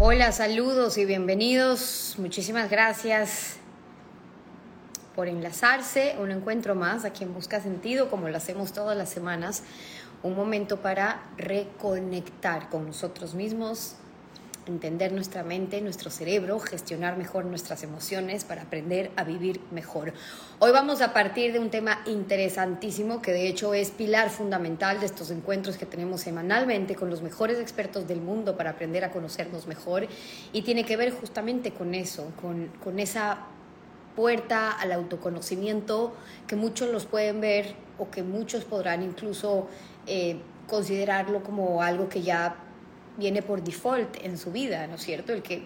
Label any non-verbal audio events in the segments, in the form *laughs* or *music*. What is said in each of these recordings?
Hola, saludos y bienvenidos. Muchísimas gracias por enlazarse. Un encuentro más aquí en Busca Sentido, como lo hacemos todas las semanas. Un momento para reconectar con nosotros mismos, entender nuestra mente, nuestro cerebro, gestionar mejor nuestras emociones para aprender a vivir mejor. Hoy vamos a partir de un tema interesantísimo que de hecho es pilar fundamental de estos encuentros que tenemos semanalmente con los mejores expertos del mundo para aprender a conocernos mejor y tiene que ver justamente con eso, con, con esa puerta al autoconocimiento que muchos los pueden ver o que muchos podrán incluso eh, considerarlo como algo que ya viene por default en su vida, ¿no es cierto? El que,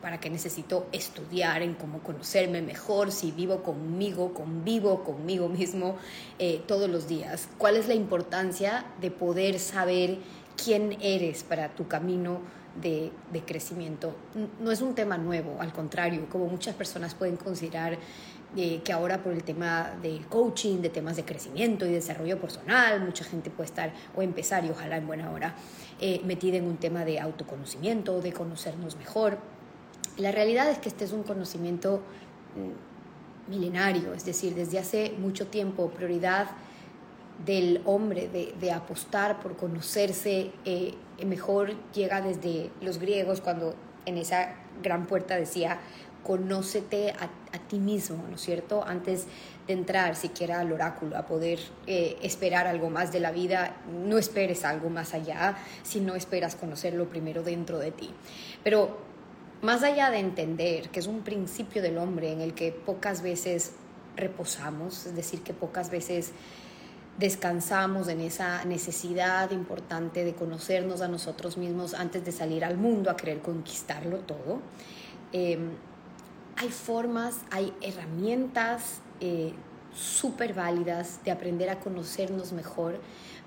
¿para qué necesito estudiar en cómo conocerme mejor si vivo conmigo, convivo conmigo mismo eh, todos los días? ¿Cuál es la importancia de poder saber quién eres para tu camino de, de crecimiento? No es un tema nuevo, al contrario, como muchas personas pueden considerar eh, que ahora por el tema del coaching, de temas de crecimiento y desarrollo personal, mucha gente puede estar o empezar y ojalá en buena hora eh, metida en un tema de autoconocimiento, de conocernos mejor. La realidad es que este es un conocimiento mm, milenario, es decir, desde hace mucho tiempo, prioridad del hombre de, de apostar por conocerse eh, mejor llega desde los griegos cuando en esa gran puerta decía conócete a, ti mismo, ¿no es cierto? Antes de entrar siquiera al oráculo, a poder eh, esperar algo más de la vida, no esperes algo más allá si no esperas conocerlo primero dentro de ti. Pero más allá de entender que es un principio del hombre en el que pocas veces reposamos, es decir, que pocas veces descansamos en esa necesidad importante de conocernos a nosotros mismos antes de salir al mundo a querer conquistarlo todo. Eh, hay formas, hay herramientas eh, súper válidas de aprender a conocernos mejor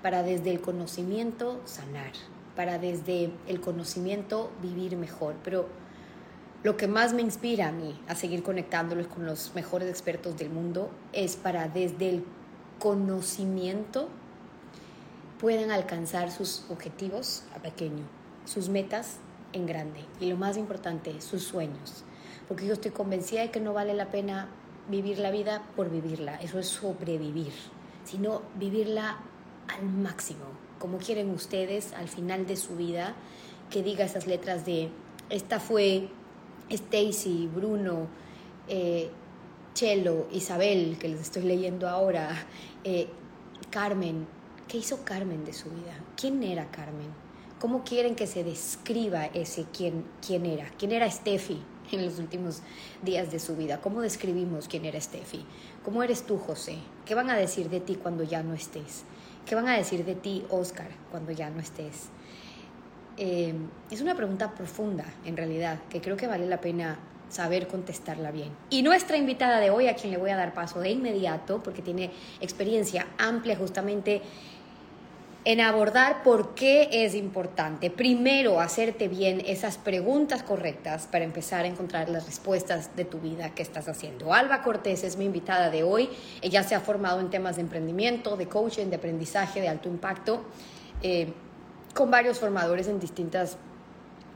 para desde el conocimiento sanar, para desde el conocimiento vivir mejor. Pero lo que más me inspira a mí a seguir conectándolos con los mejores expertos del mundo es para desde el conocimiento puedan alcanzar sus objetivos a pequeño, sus metas en grande y lo más importante, sus sueños porque yo estoy convencida de que no vale la pena vivir la vida por vivirla, eso es sobrevivir, sino vivirla al máximo, como quieren ustedes al final de su vida, que diga esas letras de, esta fue Stacy, Bruno, eh, Chelo, Isabel, que les estoy leyendo ahora, eh, Carmen, ¿qué hizo Carmen de su vida? ¿Quién era Carmen? ¿Cómo quieren que se describa ese quién, quién era? ¿Quién era Steffi? *laughs* en los últimos días de su vida. ¿Cómo describimos quién era Steffi? ¿Cómo eres tú, José? ¿Qué van a decir de ti cuando ya no estés? ¿Qué van a decir de ti, Oscar, cuando ya no estés? Eh, es una pregunta profunda, en realidad, que creo que vale la pena saber contestarla bien. Y nuestra invitada de hoy, a quien le voy a dar paso de inmediato, porque tiene experiencia amplia justamente en abordar por qué es importante. Primero, hacerte bien esas preguntas correctas para empezar a encontrar las respuestas de tu vida que estás haciendo. Alba Cortés es mi invitada de hoy. Ella se ha formado en temas de emprendimiento, de coaching, de aprendizaje, de alto impacto, eh, con varios formadores en distintas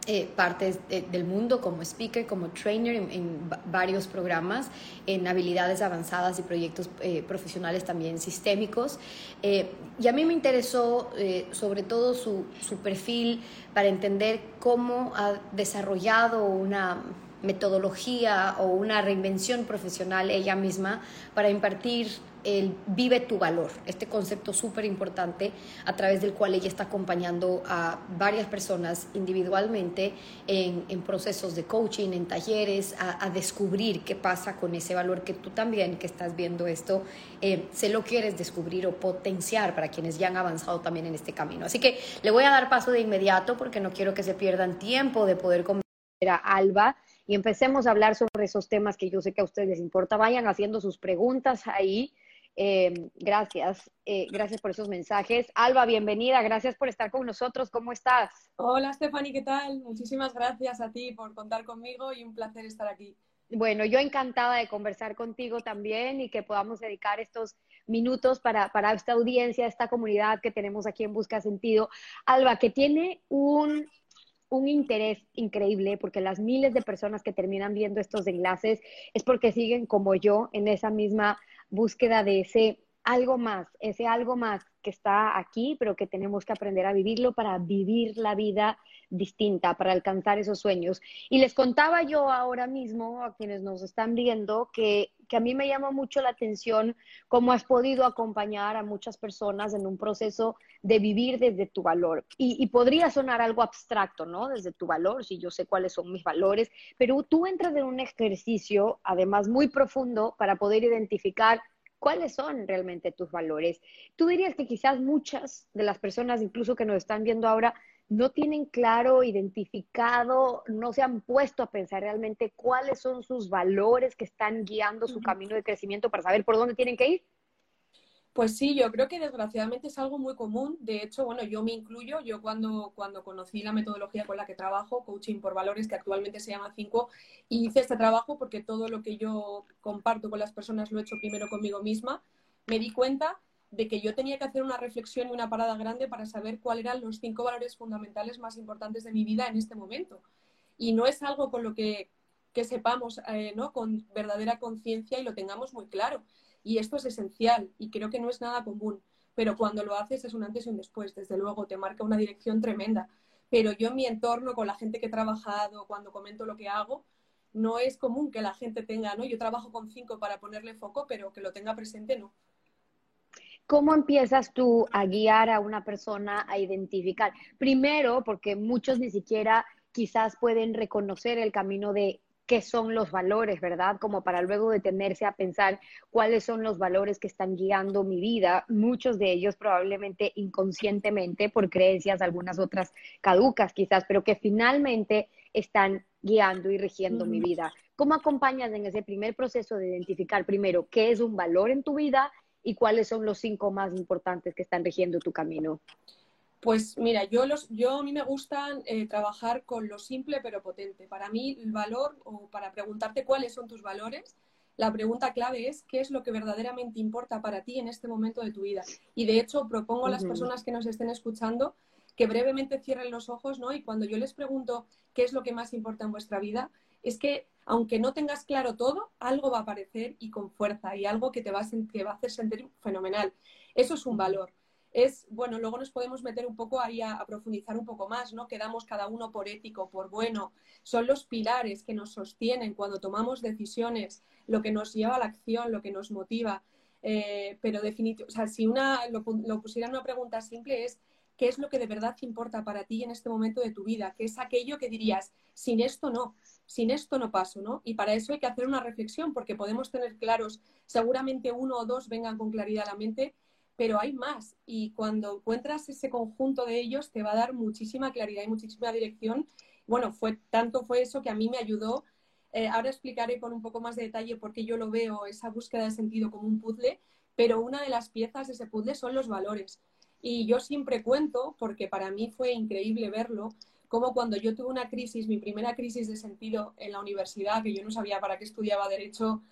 eh, partes del mundo como speaker, como trainer en, varios programas, en habilidades avanzadas y proyectos eh, profesionales también sistémicos. Eh, y a mí me interesó sobre todo su, su perfil para entender cómo ha desarrollado una metodología o una reinvención profesional ella misma para impartir el vive tu valor, este concepto súper importante a través del cual ella está acompañando a varias personas individualmente en, procesos de coaching, en talleres, a, descubrir qué pasa con ese valor que tú también, que estás viendo esto, eh, se lo quieres descubrir o potenciar para quienes ya han avanzado también en este camino. Así que le voy a dar paso de inmediato porque no quiero que se pierdan tiempo de poder conversar a Alba y empecemos a hablar sobre esos temas que yo sé que a ustedes les importa. Vayan haciendo sus preguntas ahí eh, gracias, eh, gracias por esos mensajes. Alba, bienvenida, gracias por estar con nosotros. ¿Cómo estás? Hola, Stephanie, ¿qué tal? Muchísimas gracias a ti por contar conmigo y un placer estar aquí. Bueno, yo encantada de conversar contigo también y que podamos dedicar estos minutos para, para esta audiencia, esta comunidad que tenemos aquí en Busca Sentido. Alba, que tiene un un interés increíble porque las miles de personas que terminan viendo estos enlaces es porque siguen como yo en esa misma búsqueda de ese algo más, ese algo más que está aquí, pero que tenemos que aprender a vivirlo para vivir la vida distinta, para alcanzar esos sueños. Y les contaba yo ahora mismo a quienes nos están viendo que, que a mí me llama mucho la atención cómo has podido acompañar a muchas personas en un proceso de vivir desde tu valor. Y, y podría sonar algo abstracto, ¿no? Desde tu valor, si yo sé cuáles son mis valores, pero tú entras en un ejercicio, además muy profundo, para poder identificar cuáles son realmente tus valores. Tú dirías que quizás muchas de las personas, incluso que nos están viendo ahora, no tienen claro, identificado, no se han puesto a pensar realmente cuáles son sus valores que están guiando su camino de crecimiento para saber por dónde tienen que ir. Pues sí, yo creo que desgraciadamente es algo muy común. De hecho, bueno, yo me incluyo. Yo cuando, cuando conocí la metodología con la que trabajo, Coaching por Valores, que actualmente se llama 5, y hice este trabajo porque todo lo que yo comparto con las personas lo he hecho primero conmigo misma, me di cuenta de que yo tenía que hacer una reflexión y una parada grande para saber cuáles eran los cinco valores fundamentales más importantes de mi vida en este momento. Y no es algo con lo que, que sepamos eh, ¿no? con verdadera conciencia y lo tengamos muy claro y esto es esencial y creo que no es nada común, pero cuando lo haces es un antes y un después, desde luego, te marca una dirección tremenda. Pero yo en mi entorno, con la gente que he trabajado, cuando comento lo que hago, no es común que la gente tenga, ¿no? Yo trabajo con cinco para ponerle foco, pero que lo tenga presente, no. ¿Cómo empiezas tú a guiar a una persona a identificar? Primero, porque muchos ni siquiera quizás pueden reconocer el camino de qué son los valores, ¿verdad? Como para luego detenerse a pensar cuáles son los valores que están guiando mi vida, muchos de ellos probablemente inconscientemente por creencias, algunas otras caducas quizás, pero que finalmente están guiando y rigiendo mi vida. ¿Cómo acompañas en ese primer proceso de identificar primero qué es un valor en tu vida y cuáles son los cinco más importantes que están rigiendo tu camino? Pues mira, yo, los, yo a mí me gusta eh, trabajar con lo simple pero potente. Para mí el valor, o para preguntarte cuáles son tus valores, la pregunta clave es qué es lo que verdaderamente importa para ti en este momento de tu vida. Y de hecho propongo a las personas que nos estén escuchando que brevemente cierren los ojos, ¿no? Y cuando yo les pregunto qué es lo que más importa en vuestra vida, es que aunque no tengas claro todo, algo va a aparecer y con fuerza y algo que te va a, que va a hacer sentir fenomenal. Eso es un valor es, bueno, luego nos podemos meter un poco ahí a, profundizar un poco más, ¿no? Quedamos cada uno por ético, por bueno. Son los pilares que nos sostienen cuando tomamos decisiones, lo que nos lleva a la acción, lo que nos motiva. Eh, pero definitivamente, o sea, si una, lo, pusiera en una pregunta simple es, ¿qué es lo que de verdad importa para ti en este momento de tu vida? ¿Qué es aquello que dirías, sin esto no, sin esto no paso, ¿no? Y para eso hay que hacer una reflexión, porque podemos tener claros, seguramente uno o dos vengan con claridad a la mente, pero hay más y cuando encuentras ese conjunto de ellos te va a dar muchísima claridad y muchísima dirección. Bueno, fue tanto fue eso que a mí me ayudó. Eh, ahora explicaré con un poco más de detalle por qué yo lo veo esa búsqueda de sentido como un puzzle, pero una de las piezas de ese puzzle son los valores. Y yo siempre cuento, porque para mí fue increíble verlo, como cuando yo tuve una crisis, mi primera crisis de sentido en la universidad, que yo no sabía para qué estudiaba derecho,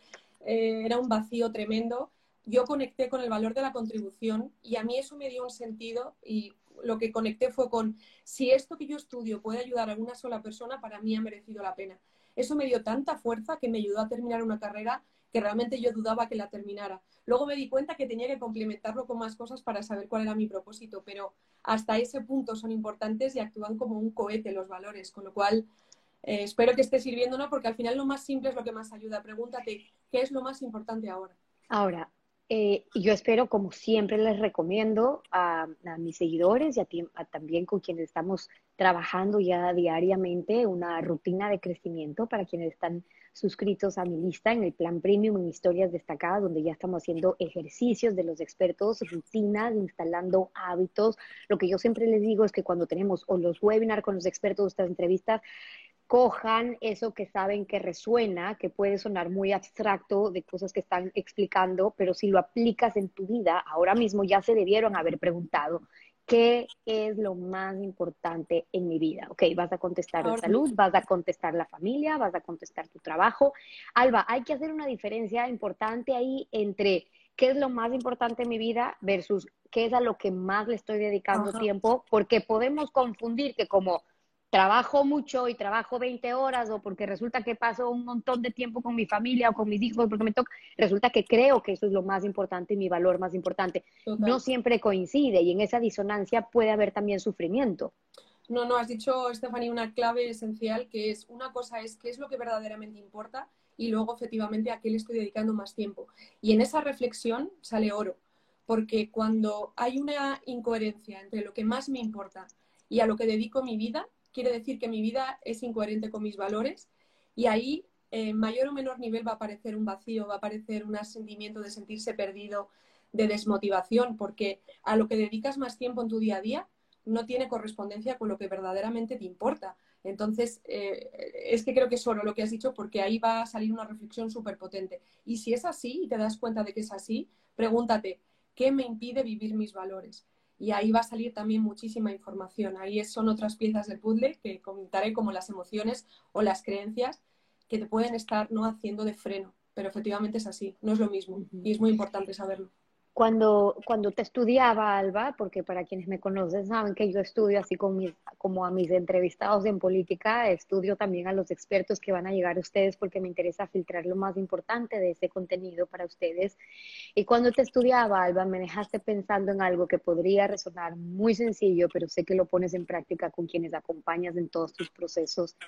eh, era un vacío tremendo yo conecté con el valor de la contribución y a mí eso me dio un sentido y lo que conecté fue con si esto que yo estudio puede ayudar a una sola persona, para mí ha merecido la pena. Eso me dio tanta fuerza que me ayudó a terminar una carrera que realmente yo dudaba que la terminara. Luego me di cuenta que tenía que complementarlo con más cosas para saber cuál era mi propósito, pero hasta ese punto son importantes y actúan como un cohete los valores, con lo cual eh, espero que esté sirviendo, ¿no? Porque al final lo más simple es lo que más ayuda. Pregúntate, ¿qué es lo más importante ahora? Ahora, eh, yo espero, como siempre les recomiendo a, mis seguidores y a, también con quienes estamos trabajando ya diariamente una rutina de crecimiento para quienes están suscritos a mi lista en el plan premium en historias destacadas, donde ya estamos haciendo ejercicios de los expertos, rutinas, instalando hábitos. Lo que yo siempre les digo es que cuando tenemos o los webinars con los expertos, estas entrevistas, cojan eso que saben que resuena, que puede sonar muy abstracto de cosas que están explicando, pero si lo aplicas en tu vida, ahora mismo ya se debieron haber preguntado, ¿qué es lo más importante en mi vida? Ok, vas a contestar la salud, vas a contestar la familia, vas a contestar tu trabajo. Alba, hay que hacer una diferencia importante ahí entre qué es lo más importante en mi vida versus qué es a lo que más le estoy dedicando tiempo, porque podemos confundir que como trabajo mucho y trabajo 20 horas o porque resulta que paso un montón de tiempo con mi familia o con mis hijos porque me toca, resulta que creo que eso es lo más importante y mi valor más importante. No siempre coincide y en esa disonancia puede haber también sufrimiento. No, no, has dicho, Stephanie, una clave esencial que es, una cosa es qué es lo que verdaderamente importa y luego efectivamente a qué le estoy dedicando más tiempo. Y en esa reflexión sale oro, porque cuando hay una incoherencia entre lo que más me importa y a lo que dedico mi vida, quiere decir que mi vida es incoherente con mis valores y ahí en mayor o menor nivel va a aparecer un vacío, va a aparecer un sentimiento de sentirse perdido, de desmotivación, porque a lo que dedicas más tiempo en tu día a día no tiene correspondencia con lo que verdaderamente te importa. Entonces, eh, es que creo que es solo lo que has dicho porque ahí va a salir una reflexión súper potente. Y si es así y te das cuenta de que es así, pregúntate, ¿qué me impide vivir mis valores? Y ahí va a salir también muchísima información. Ahí son otras piezas del puzzle que comentaré como las emociones o las creencias que te pueden estar no haciendo de freno, pero efectivamente es así, no es lo mismo y es muy importante saberlo. Cuando, cuando te estudiaba, Alba, porque para quienes me conocen saben que yo estudio así como, como a mis entrevistados en política, estudio también a los expertos que van a llegar a ustedes porque me interesa filtrar lo más importante de ese contenido para ustedes. Y cuando te estudiaba, Alba, me dejaste pensando en algo que podría resonar muy sencillo, pero sé que lo pones en práctica con quienes acompañas en todos tus procesos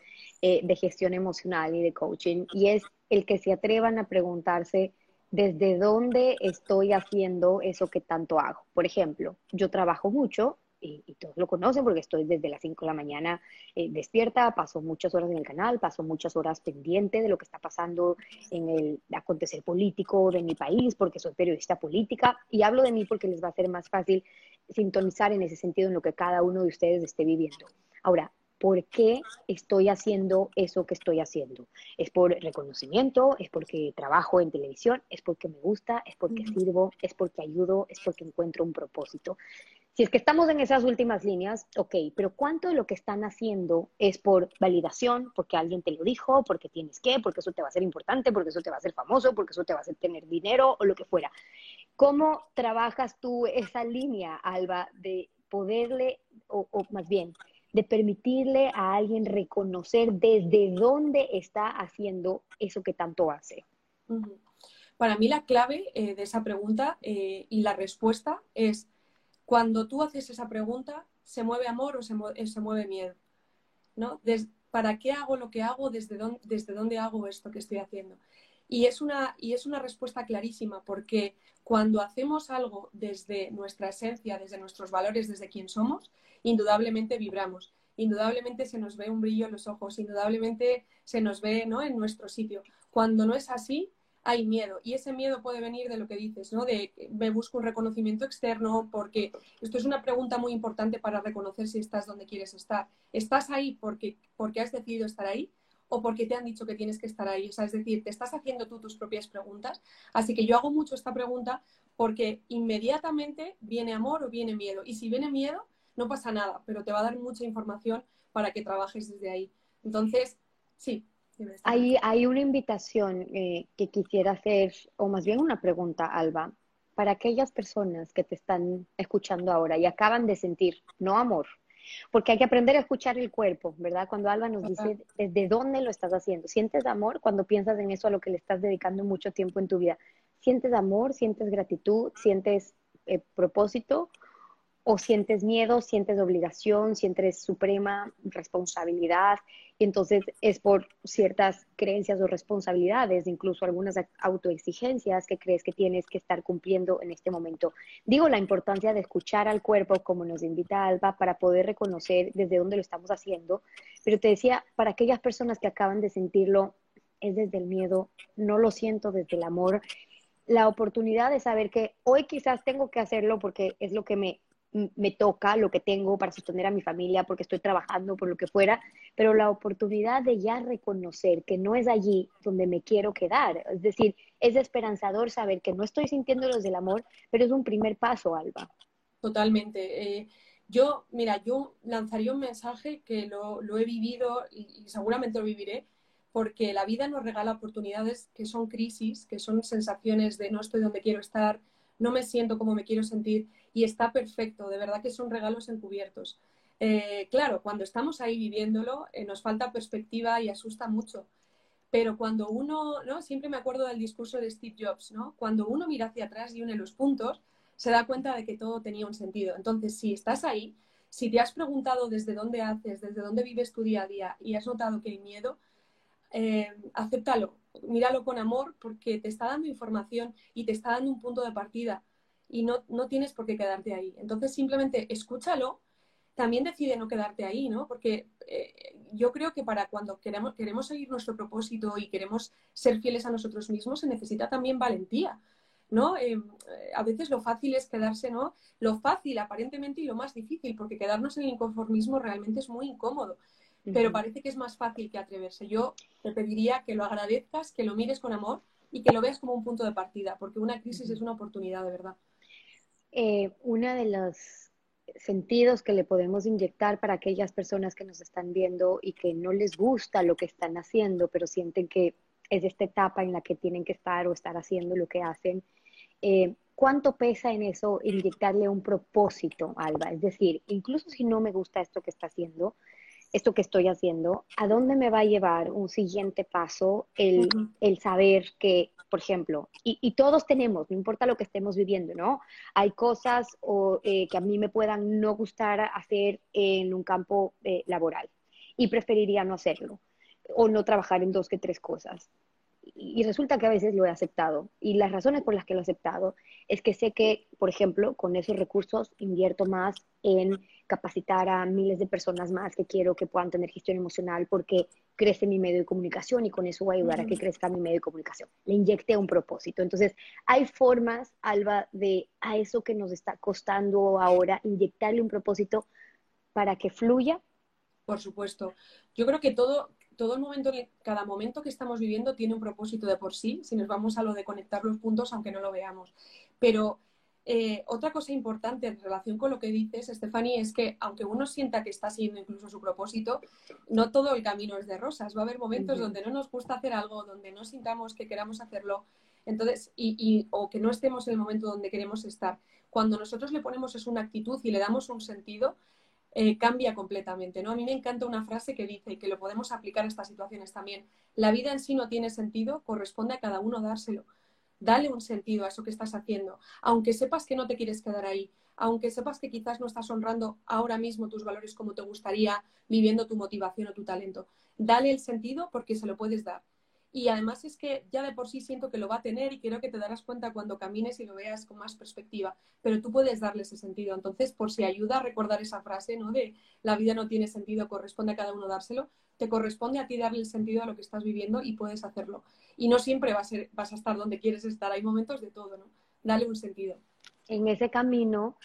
eh, de gestión emocional y de coaching, y es el que se atrevan a preguntarse, desde dónde estoy haciendo eso que tanto hago. Por ejemplo, yo trabajo mucho y, todos lo conocen porque estoy desde las 5 de la mañana eh, despierta, paso muchas horas en el canal, paso muchas horas pendiente de lo que está pasando en el acontecer político de mi país porque soy periodista política y hablo de mí porque les va a ser más fácil sintonizar en ese sentido en lo que cada uno de ustedes esté viviendo. Ahora, por qué estoy haciendo eso que estoy haciendo. Es por reconocimiento, es porque trabajo en televisión, es porque me gusta, es porque sirvo, es porque ayudo, es porque encuentro un propósito. Si es que estamos en esas últimas líneas, ok, pero ¿cuánto de lo que están haciendo es por validación, porque alguien te lo dijo, porque tienes que, porque eso te va a ser importante, porque eso te va a hacer famoso, porque eso te va a hacer tener dinero o lo que fuera? ¿Cómo trabajas tú esa línea, Alba, de poderle, o, o más bien, de permitirle a alguien reconocer desde dónde está haciendo eso que tanto hace. Para mí la clave eh, de esa pregunta eh, y la respuesta es cuando tú haces esa pregunta, ¿se mueve amor o se, eh, mueve miedo? ¿No? ¿Para qué hago lo que hago? ¿Desde dónde, ¿Desde dónde hago esto que estoy haciendo? Y es, una, y es una respuesta clarísima porque cuando hacemos algo desde nuestra esencia, desde nuestros valores, desde quién somos, indudablemente vibramos, indudablemente se nos ve un brillo en los ojos, indudablemente se nos ve ¿no? en nuestro sitio. Cuando no es así, hay miedo. Y ese miedo puede venir de lo que dices, ¿no? De me busco un reconocimiento externo, porque esto es una pregunta muy importante para reconocer si estás donde quieres estar. ¿Estás ahí porque, porque has decidido estar ahí? O porque te han dicho que tienes que estar ahí. O sea, es decir, te estás haciendo tú tus propias preguntas. Así que yo hago mucho esta pregunta porque inmediatamente viene amor o viene miedo. Y si viene miedo, no pasa nada, pero te va a dar mucha información para que trabajes desde ahí. Entonces, sí. Hay, hay una invitación eh, que quisiera hacer, o más bien una pregunta, Alba, para aquellas personas que te están escuchando ahora y acaban de sentir, no amor, porque hay que aprender a escuchar el cuerpo, ¿verdad? Cuando Alba nos dice desde dónde lo estás haciendo. ¿Sientes amor cuando piensas en eso a lo que le estás dedicando mucho tiempo en tu vida? ¿Sientes amor? ¿Sientes gratitud? ¿Sientes eh, propósito? O sientes miedo, sientes obligación, sientes suprema responsabilidad, y entonces es por ciertas creencias o responsabilidades, incluso algunas autoexigencias que crees que tienes que estar cumpliendo en este momento. Digo la importancia de escuchar al cuerpo, como nos invita Alba, para poder reconocer desde dónde lo estamos haciendo, pero te decía, para aquellas personas que acaban de sentirlo, es desde el miedo, no lo siento desde el amor, la oportunidad de saber que hoy quizás tengo que hacerlo porque es lo que me me toca, lo que tengo para sostener a mi familia, porque estoy trabajando, por lo que fuera, pero la oportunidad de ya reconocer que no es allí donde me quiero quedar. Es decir, es esperanzador saber que no estoy sintiendo los del amor, pero es un primer paso, Alba. Totalmente. Eh, yo, mira, yo lanzaría un mensaje que lo, he vivido y, y seguramente lo viviré, porque la vida nos regala oportunidades que son crisis, que son sensaciones de no estoy donde quiero estar, no me siento como me quiero sentir y está perfecto, de verdad que son regalos encubiertos. Eh, claro, cuando estamos ahí viviéndolo, eh, nos falta perspectiva y asusta mucho. Pero cuando uno, ¿no? Siempre me acuerdo del discurso de Steve Jobs, ¿no? Cuando uno mira hacia atrás y une los puntos, se da cuenta de que todo tenía un sentido. Entonces, si estás ahí, si te has preguntado desde dónde haces, desde dónde vives tu día a día y has notado que hay miedo, eh, acéptalo, míralo con amor porque te está dando información y te está dando un punto de partida y no, no tienes por qué quedarte ahí. Entonces simplemente escúchalo, también decide no quedarte ahí, ¿no? Porque eh, yo creo que para cuando queremos, queremos seguir nuestro propósito y queremos ser fieles a nosotros mismos, se necesita también valentía. ¿no? Eh, a veces lo fácil es quedarse, ¿no? Lo fácil aparentemente y lo más difícil, porque quedarnos en el inconformismo realmente es muy incómodo pero parece que es más fácil que atreverse. Yo te pediría que lo agradezcas, que lo mires con amor y que lo veas como un punto de partida, porque una crisis es una oportunidad de verdad. Eh, uno de los sentidos que le podemos inyectar para aquellas personas que nos están viendo y que no les gusta lo que están haciendo, pero sienten que es esta etapa en la que tienen que estar o estar haciendo lo que hacen. Eh, ¿Cuánto pesa en eso inyectarle un propósito, Alba? Es decir, incluso si no me gusta esto que está haciendo, esto que estoy haciendo, ¿a dónde me va a llevar un siguiente paso el, saber que, por ejemplo, y, todos tenemos, no importa lo que estemos viviendo, ¿no? Hay cosas o, eh, que a mí me puedan no gustar hacer en un campo eh, laboral y preferiría no hacerlo o no trabajar en dos que tres cosas. Y resulta que a veces lo he aceptado. Y las razones por las que lo he aceptado es que sé que, por ejemplo, con esos recursos invierto más en capacitar a miles de personas más que quiero que puedan tener gestión emocional porque crece mi medio de comunicación y con eso voy a ayudar a que crezca mi medio de comunicación. Le inyecté un propósito. Entonces, hay formas, Alba, de a eso que nos está costando ahora, inyectarle un propósito para que fluya. Por supuesto. Yo creo que todo, todo el momento, cada momento que estamos viviendo tiene un propósito de por sí, si nos vamos a lo de conectar los puntos, aunque no lo veamos. Pero eh, otra cosa importante en relación con lo que dices, Stephanie, es que aunque uno sienta que está siguiendo incluso su propósito, no todo el camino es de rosas. Va a haber momentos donde no nos gusta hacer algo, donde no sintamos que queramos hacerlo, entonces, y, o que no estemos en el momento donde queremos estar. Cuando nosotros le ponemos es una actitud y le damos un sentido, eh, cambia completamente. ¿no? A mí me encanta una frase que dice, y que lo podemos aplicar a estas situaciones también, la vida en sí no tiene sentido, corresponde a cada uno dárselo. Dale un sentido a eso que estás haciendo, aunque sepas que no te quieres quedar ahí, aunque sepas que quizás no estás honrando ahora mismo tus valores como te gustaría, viviendo tu motivación o tu talento. Dale el sentido porque se lo puedes dar. Y además es que ya de por sí siento que lo va a tener y creo que te darás cuenta cuando camines y lo veas con más perspectiva, pero tú puedes darle ese sentido. Entonces, por si ayuda a recordar esa frase, ¿no? De la vida no tiene sentido, corresponde a cada uno dárselo, te corresponde a ti darle el sentido a lo que estás viviendo y puedes hacerlo. Y no siempre vas a, vas a estar donde quieres estar, hay momentos de todo, ¿no? Dale un sentido. En ese camino,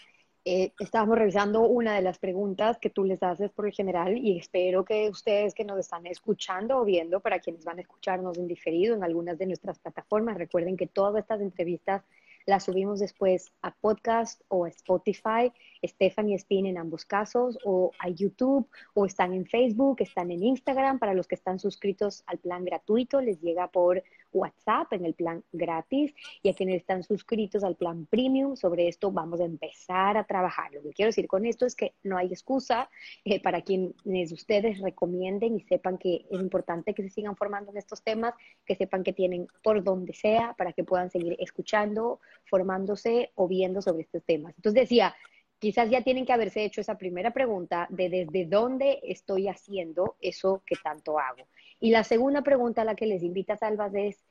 eh, estábamos revisando una de las preguntas que tú les haces por el general y espero que ustedes que nos están escuchando o viendo, para quienes van a escucharnos en diferido en algunas de nuestras plataformas, recuerden que todas estas entrevistas las subimos después a podcast o a Spotify, Stephanie Spin en ambos casos, o a YouTube, o están en Facebook, están en Instagram. Para los que están suscritos al plan gratuito, les llega por WhatsApp en el plan gratis. Y a quienes están suscritos al plan premium, sobre esto vamos a empezar a trabajar. Lo que quiero decir con esto es que no hay excusa eh, para quienes ustedes recomienden y sepan que es importante que se sigan formando en estos temas, que sepan que tienen por donde sea para que puedan seguir escuchando formándose o viendo sobre estos temas. Entonces decía, quizás ya tienen que haberse hecho esa primera pregunta de desde dónde estoy haciendo eso que tanto hago. Y la segunda pregunta a la que les invita Salvas es,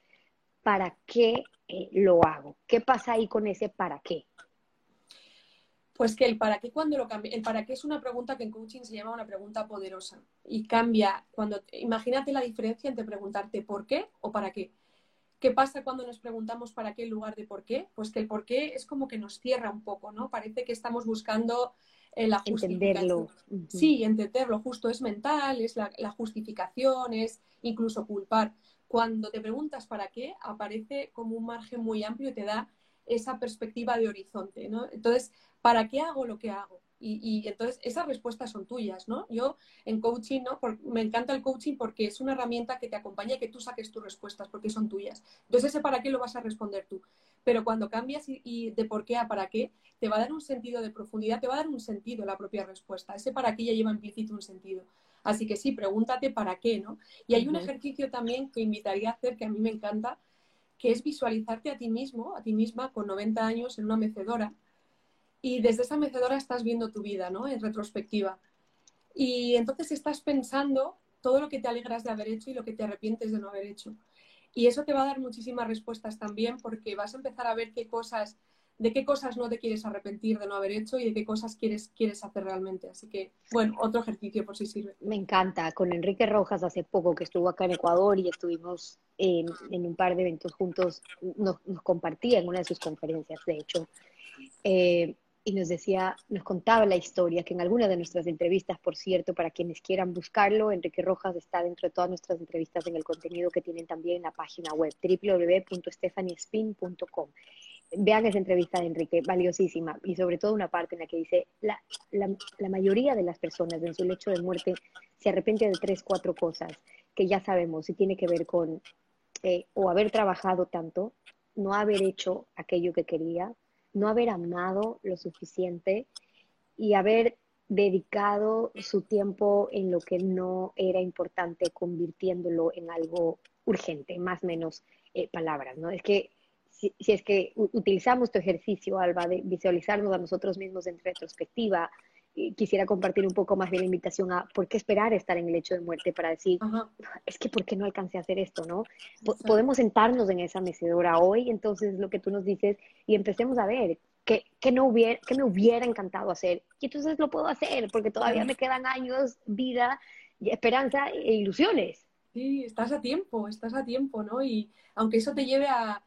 ¿para qué eh, lo hago? ¿Qué pasa ahí con ese para qué? Pues que el para qué cuando lo cambia, el para qué es una pregunta que en coaching se llama una pregunta poderosa y cambia cuando, imagínate la diferencia entre preguntarte por qué o para qué. ¿Qué pasa cuando nos preguntamos para qué en lugar de por qué? Pues que el por qué es como que nos cierra un poco, ¿no? Parece que estamos buscando eh, la justificación. Entenderlo. Sí, entenderlo, justo es mental, es la, la justificación, es incluso culpar. Cuando te preguntas para qué, aparece como un margen muy amplio y te da esa perspectiva de horizonte, ¿no? Entonces, ¿para qué hago lo que hago? Y, entonces esas respuestas son tuyas, ¿no? Yo en coaching, ¿no? me encanta el coaching porque es una herramienta que te acompaña y que tú saques tus respuestas porque son tuyas. Entonces ese para qué lo vas a responder tú. Pero cuando cambias y, de por qué a para qué, te va a dar un sentido de profundidad, te va a dar un sentido la propia respuesta. Ese para qué ya lleva implícito un sentido. Así que sí, pregúntate para qué, ¿no? Y hay un ejercicio también que invitaría a hacer que a mí me encanta, que es visualizarte a ti mismo, a ti misma, con 90 años en una mecedora y desde esa mecedora estás viendo tu vida, ¿no? En retrospectiva. Y entonces estás pensando todo lo que te alegras de haber hecho y lo que te arrepientes de no haber hecho. Y eso te va a dar muchísimas respuestas también porque vas a empezar a ver qué cosas, de qué cosas no te quieres arrepentir de no haber hecho y de qué cosas quieres, quieres hacer realmente. Así que, bueno, otro ejercicio por si sirve. Me encanta. Con Enrique Rojas hace poco que estuvo acá en Ecuador y estuvimos en, un par de eventos juntos, nos, nos, compartía en una de sus conferencias, de hecho. Eh, y nos decía, nos contaba la historia, que en alguna de nuestras entrevistas, por cierto, para quienes quieran buscarlo, Enrique Rojas está dentro de todas nuestras entrevistas en el contenido que tienen también en la página web www.stefaniespin.com. Vean esa entrevista de Enrique, valiosísima, y sobre todo una parte en la que dice, la, la, la mayoría de las personas en su lecho de muerte se arrepiente de tres, cuatro cosas que ya sabemos y tiene que ver con eh, o haber trabajado tanto, no haber hecho aquello que quería, no haber amado lo suficiente y haber dedicado su tiempo en lo que no era importante, convirtiéndolo en algo urgente, más o menos eh, palabras, ¿no? Es que si, es que utilizamos tu ejercicio, Alba, de visualizarnos a nosotros mismos en retrospectiva, quisiera compartir un poco más de la invitación a por qué esperar estar en el hecho de muerte para decir, es que por qué no alcancé a hacer esto, ¿no? podemos sentarnos en esa mecedora hoy, entonces lo que tú nos dices, y empecemos a ver qué, no hubiera, qué me hubiera encantado hacer. Y entonces lo puedo hacer, porque todavía me quedan años, vida, esperanza e ilusiones. Sí, estás a tiempo, estás a tiempo, ¿no? Y aunque eso te lleve a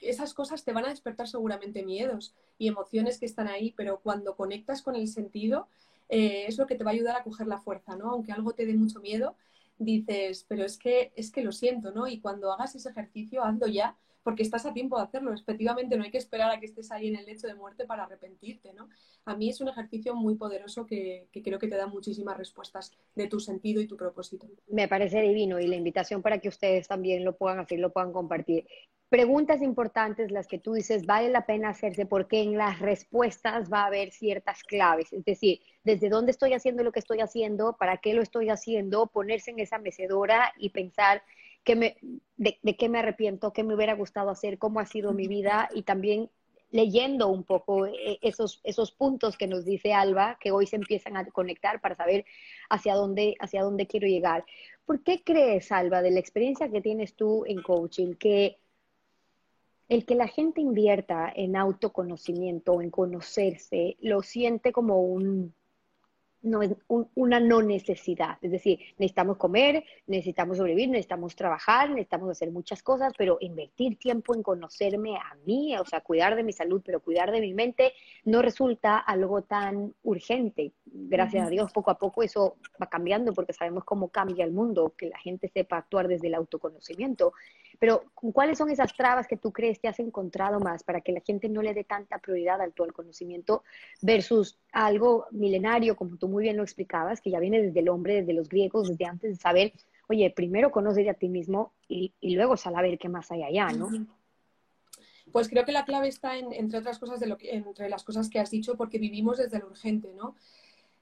esas cosas te van a despertar seguramente miedos y emociones que están ahí, pero cuando conectas con el sentido, eh, es lo que te va a ayudar a coger la fuerza, ¿no? Aunque algo te dé mucho miedo, dices, pero es que, es que lo siento, ¿no? Y cuando hagas ese ejercicio, hazlo ya, porque estás a tiempo de hacerlo. Efectivamente, no hay que esperar a que estés ahí en el lecho de muerte para arrepentirte, ¿no? A mí es un ejercicio muy poderoso que, que, creo que te da muchísimas respuestas de tu sentido y tu propósito. Me parece divino y la invitación para que ustedes también lo puedan hacer, lo puedan compartir preguntas importantes las que tú dices, vale la pena hacerse porque en las respuestas va a haber ciertas claves. Es decir, desde dónde estoy haciendo lo que estoy haciendo, para qué lo estoy haciendo, ponerse en esa mecedora y pensar me, de, qué me arrepiento, qué me hubiera gustado hacer, cómo ha sido mi vida y también leyendo un poco eh, esos, esos puntos que nos dice Alba, que hoy se empiezan a conectar para saber hacia dónde, hacia dónde quiero llegar. ¿Por qué crees, Alba, de la experiencia que tienes tú en coaching, que el que la gente invierta en autoconocimiento o en conocerse lo siente como un, no es una no necesidad. Es decir, necesitamos comer, necesitamos sobrevivir, necesitamos trabajar, necesitamos hacer muchas cosas, pero invertir tiempo en conocerme a mí, o sea, cuidar de mi salud, pero cuidar de mi mente, no resulta algo tan urgente. Gracias a Dios, poco a poco eso va cambiando porque sabemos cómo cambia el mundo, que la gente sepa actuar desde el autoconocimiento. Pero, ¿cuáles son esas trabas que tú crees que has encontrado más para que la gente no le dé tanta prioridad al conocimiento versus algo milenario, como tú muy bien lo explicabas, que ya viene desde el hombre, desde los griegos, desde antes de saber, oye, primero conoce a ti mismo y, luego sal a ver qué más hay allá, ¿no? Pues creo que la clave está, en, entre otras cosas, de lo que, entre las cosas que has dicho, porque vivimos desde lo urgente, ¿no?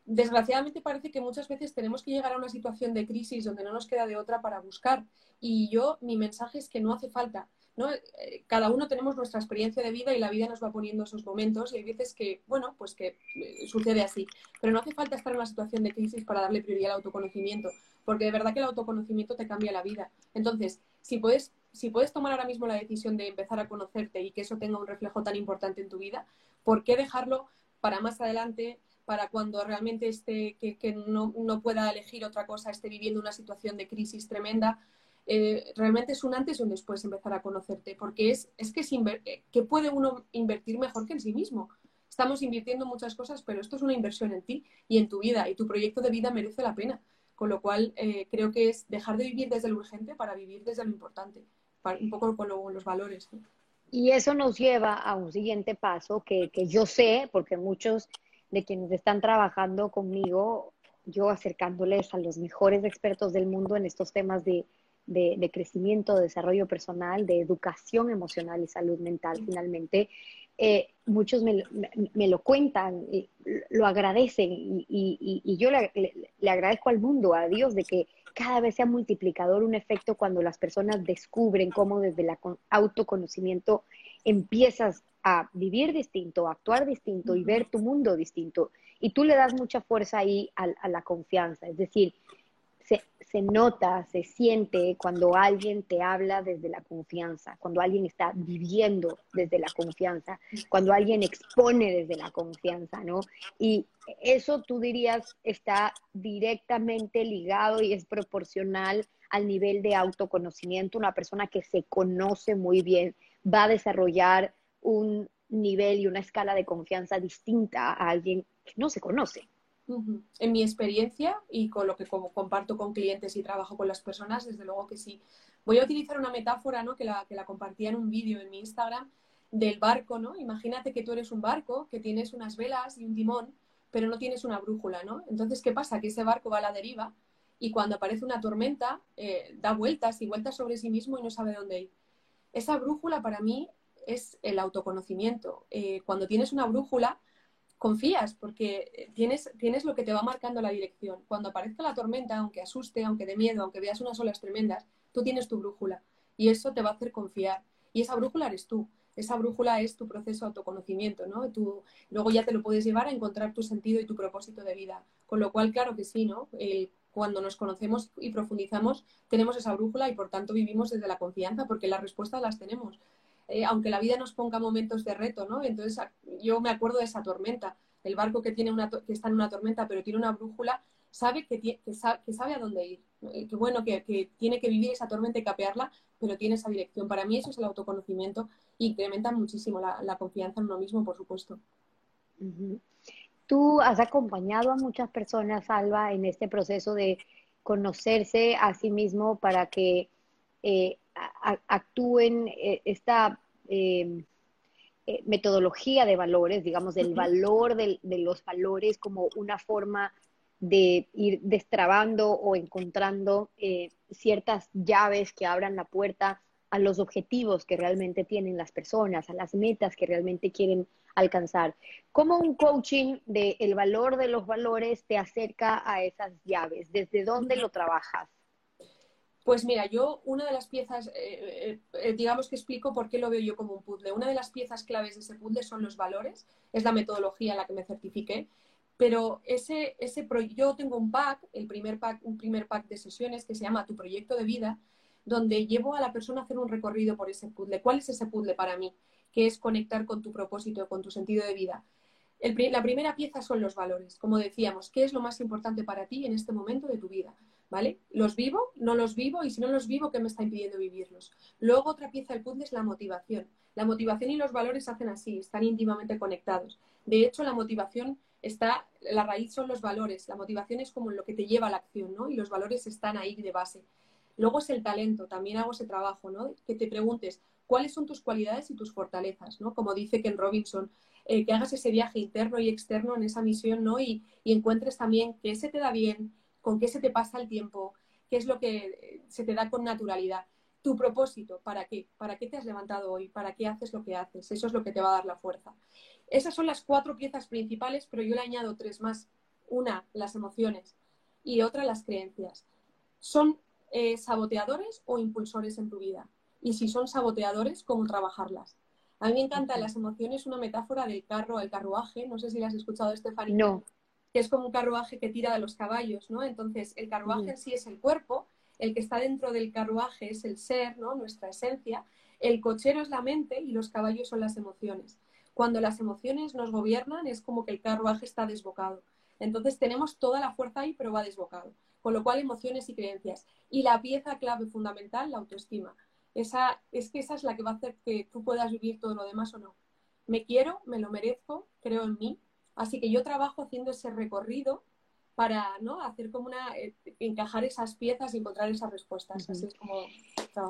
Desgraciadamente parece que muchas veces tenemos que llegar a una situación de crisis donde no nos queda de otra para buscar. Y yo, mi mensaje es que no hace falta ¿no? Eh, cada uno tenemos nuestra experiencia de vida y la vida nos va poniendo esos momentos y hay veces que, bueno, pues que eh, sucede así. Pero no hace falta estar en una situación de crisis para darle prioridad al autoconocimiento, porque de verdad que el autoconocimiento te cambia la vida. Entonces, si puedes, si puedes tomar ahora mismo la decisión de empezar a conocerte y que eso tenga un reflejo tan importante en tu vida, ¿por qué dejarlo para más adelante, para cuando realmente esté, que, que no, no pueda elegir otra cosa, esté viviendo una situación de crisis tremenda? Eh, realmente es un antes y un después empezar a conocerte, porque es, es que, es eh, que puede uno invertir mejor que en sí mismo. Estamos invirtiendo muchas cosas, pero esto es una inversión en ti y en tu vida, y tu proyecto de vida merece la pena. Con lo cual, eh, creo que es dejar de vivir desde lo urgente para vivir desde lo importante, un poco con los valores. Y eso nos lleva a un siguiente paso que, que yo sé, porque muchos de quienes están trabajando conmigo, yo acercándoles a los mejores expertos del mundo en estos temas de, de, crecimiento, de desarrollo personal, de educación emocional y salud mental, finalmente, eh, muchos me, lo cuentan, y lo agradecen y, yo le, agradezco al mundo, a Dios, de que cada vez sea multiplicador un efecto cuando las personas descubren cómo desde el autoconocimiento empiezas a vivir distinto, a actuar distinto y ver tu mundo distinto. Y tú le das mucha fuerza ahí a la confianza, es decir, se, nota, se siente cuando alguien te habla desde la confianza, cuando alguien está viviendo desde la confianza, cuando alguien expone desde la confianza, ¿no? Y eso tú dirías está directamente ligado y es proporcional al nivel de autoconocimiento. Una persona que se conoce muy bien va a desarrollar un nivel y una escala de confianza distinta a alguien que no se conoce. En mi experiencia y con lo que comparto con clientes y trabajo con las personas, desde luego que sí. Voy a utilizar una metáfora ¿no? que, la, que la compartía en un vídeo en mi Instagram del barco, ¿no? Imagínate que tú eres un barco, que tienes unas velas y un timón, pero no tienes una brújula, ¿no? Entonces, ¿qué pasa? Que ese barco va a la deriva y cuando aparece una tormenta eh, da vueltas y vueltas sobre sí mismo y no sabe dónde ir. Esa brújula para mí es el autoconocimiento. Eh, cuando tienes una brújula, confías porque eh, tienes, tienes lo que te va marcando la dirección. Cuando aparezca la tormenta, aunque asuste, aunque de miedo, aunque veas unas olas tremendas, tú tienes tu brújula y eso te va a hacer confiar. Y esa brújula eres tú. Esa brújula es tu proceso de autoconocimiento, ¿no? Tú, luego ya te lo puedes llevar a encontrar tu sentido y tu propósito de vida. Con lo cual, claro que sí, ¿no? cuando nos conocemos y profundizamos, tenemos esa brújula y por tanto vivimos desde la confianza porque las respuestas las tenemos. Eh, aunque la vida nos ponga momentos de reto, ¿no? Entonces yo me acuerdo de esa tormenta, el barco que, tiene una, que está en una tormenta pero tiene una brújula, sabe que, sabe, a dónde ir, eh, que bueno, que, tiene que vivir esa tormenta y capearla, pero tiene esa dirección. Para mí eso es el autoconocimiento y incrementa muchísimo la, confianza en uno mismo, por supuesto. Tú has acompañado a muchas personas, Alba, en este proceso de conocerse a sí mismo para que eh, actúen eh, esta em, eh, metodología de valores, digamos, del valor de, los valores como una forma de ir destrabando o encontrando eh, ciertas llaves que abran la puerta a los objetivos que realmente tienen las personas, a las metas que realmente quieren alcanzar. ¿Cómo un coaching del valor de los valores te acerca a esas llaves? ¿Desde dónde lo trabajas? Pues mira, yo una de las piezas, eh, eh, digamos que explico por qué lo veo yo como un puzzle. Una de las piezas claves de ese puzzle son los valores, es la metodología en la que me certifiqué, pero ese, ese yo tengo un pack, el primer pack, un primer pack de sesiones que se llama Tu proyecto de vida, donde llevo a la persona a hacer un recorrido por ese puzzle. ¿Cuál es ese puzzle para mí? Que es conectar con tu propósito, con tu sentido de vida. la primera pieza son los valores. Como decíamos, ¿qué es lo más importante para ti en este momento de tu vida? ¿Vale? ¿Los vivo? ¿No los vivo? Y si no los vivo, ¿qué me está impidiendo vivirlos? Luego otra pieza del puzzle es la motivación. La motivación y los valores hacen así, están íntimamente conectados. De hecho, la motivación está, la raíz son los valores. La motivación es como lo que te lleva a la acción, ¿no? Y los valores están ahí de base. Luego es el talento, también hago ese trabajo, ¿no? Que te preguntes cuáles son tus cualidades y tus fortalezas, ¿no? Como dice Ken Robinson, eh, que hagas ese viaje interno y externo en esa misión, ¿no? Y, y encuentres también que se te da bien, con qué se te pasa el tiempo, qué es lo que eh, se te da con naturalidad. Tu propósito, ¿para qué? ¿Para qué te has levantado hoy? ¿Para qué haces lo que haces? Eso es lo que te va a dar la fuerza. Esas son las cuatro piezas principales, pero yo le añado tres más. Una, las emociones y otra, las creencias. ¿Son eh, saboteadores o impulsores en tu vida? y si son saboteadores, cómo trabajarlas. A mí me encanta las emociones, una metáfora del carro, el carruaje, no sé si la has escuchado, Estefanía. No. Que es como un carruaje que tira de los caballos, ¿no? Entonces, el carruaje en sí es el cuerpo, el que está dentro del carruaje es el ser, ¿no? Nuestra esencia, el cochero es la mente y los caballos son las emociones. Cuando las emociones nos gobiernan es como que el carruaje está desbocado. Entonces tenemos toda la fuerza ahí, pero va desbocado. Con lo cual, emociones y creencias. Y la pieza clave fundamental, la autoestima. Esa, es que esa es la que va a hacer que tú puedas vivir todo lo demás o no. Me quiero, me lo merezco, creo en mí. Así que yo trabajo haciendo ese recorrido para ¿no? hacer como una, eh, encajar esas piezas y encontrar esas respuestas. Así es como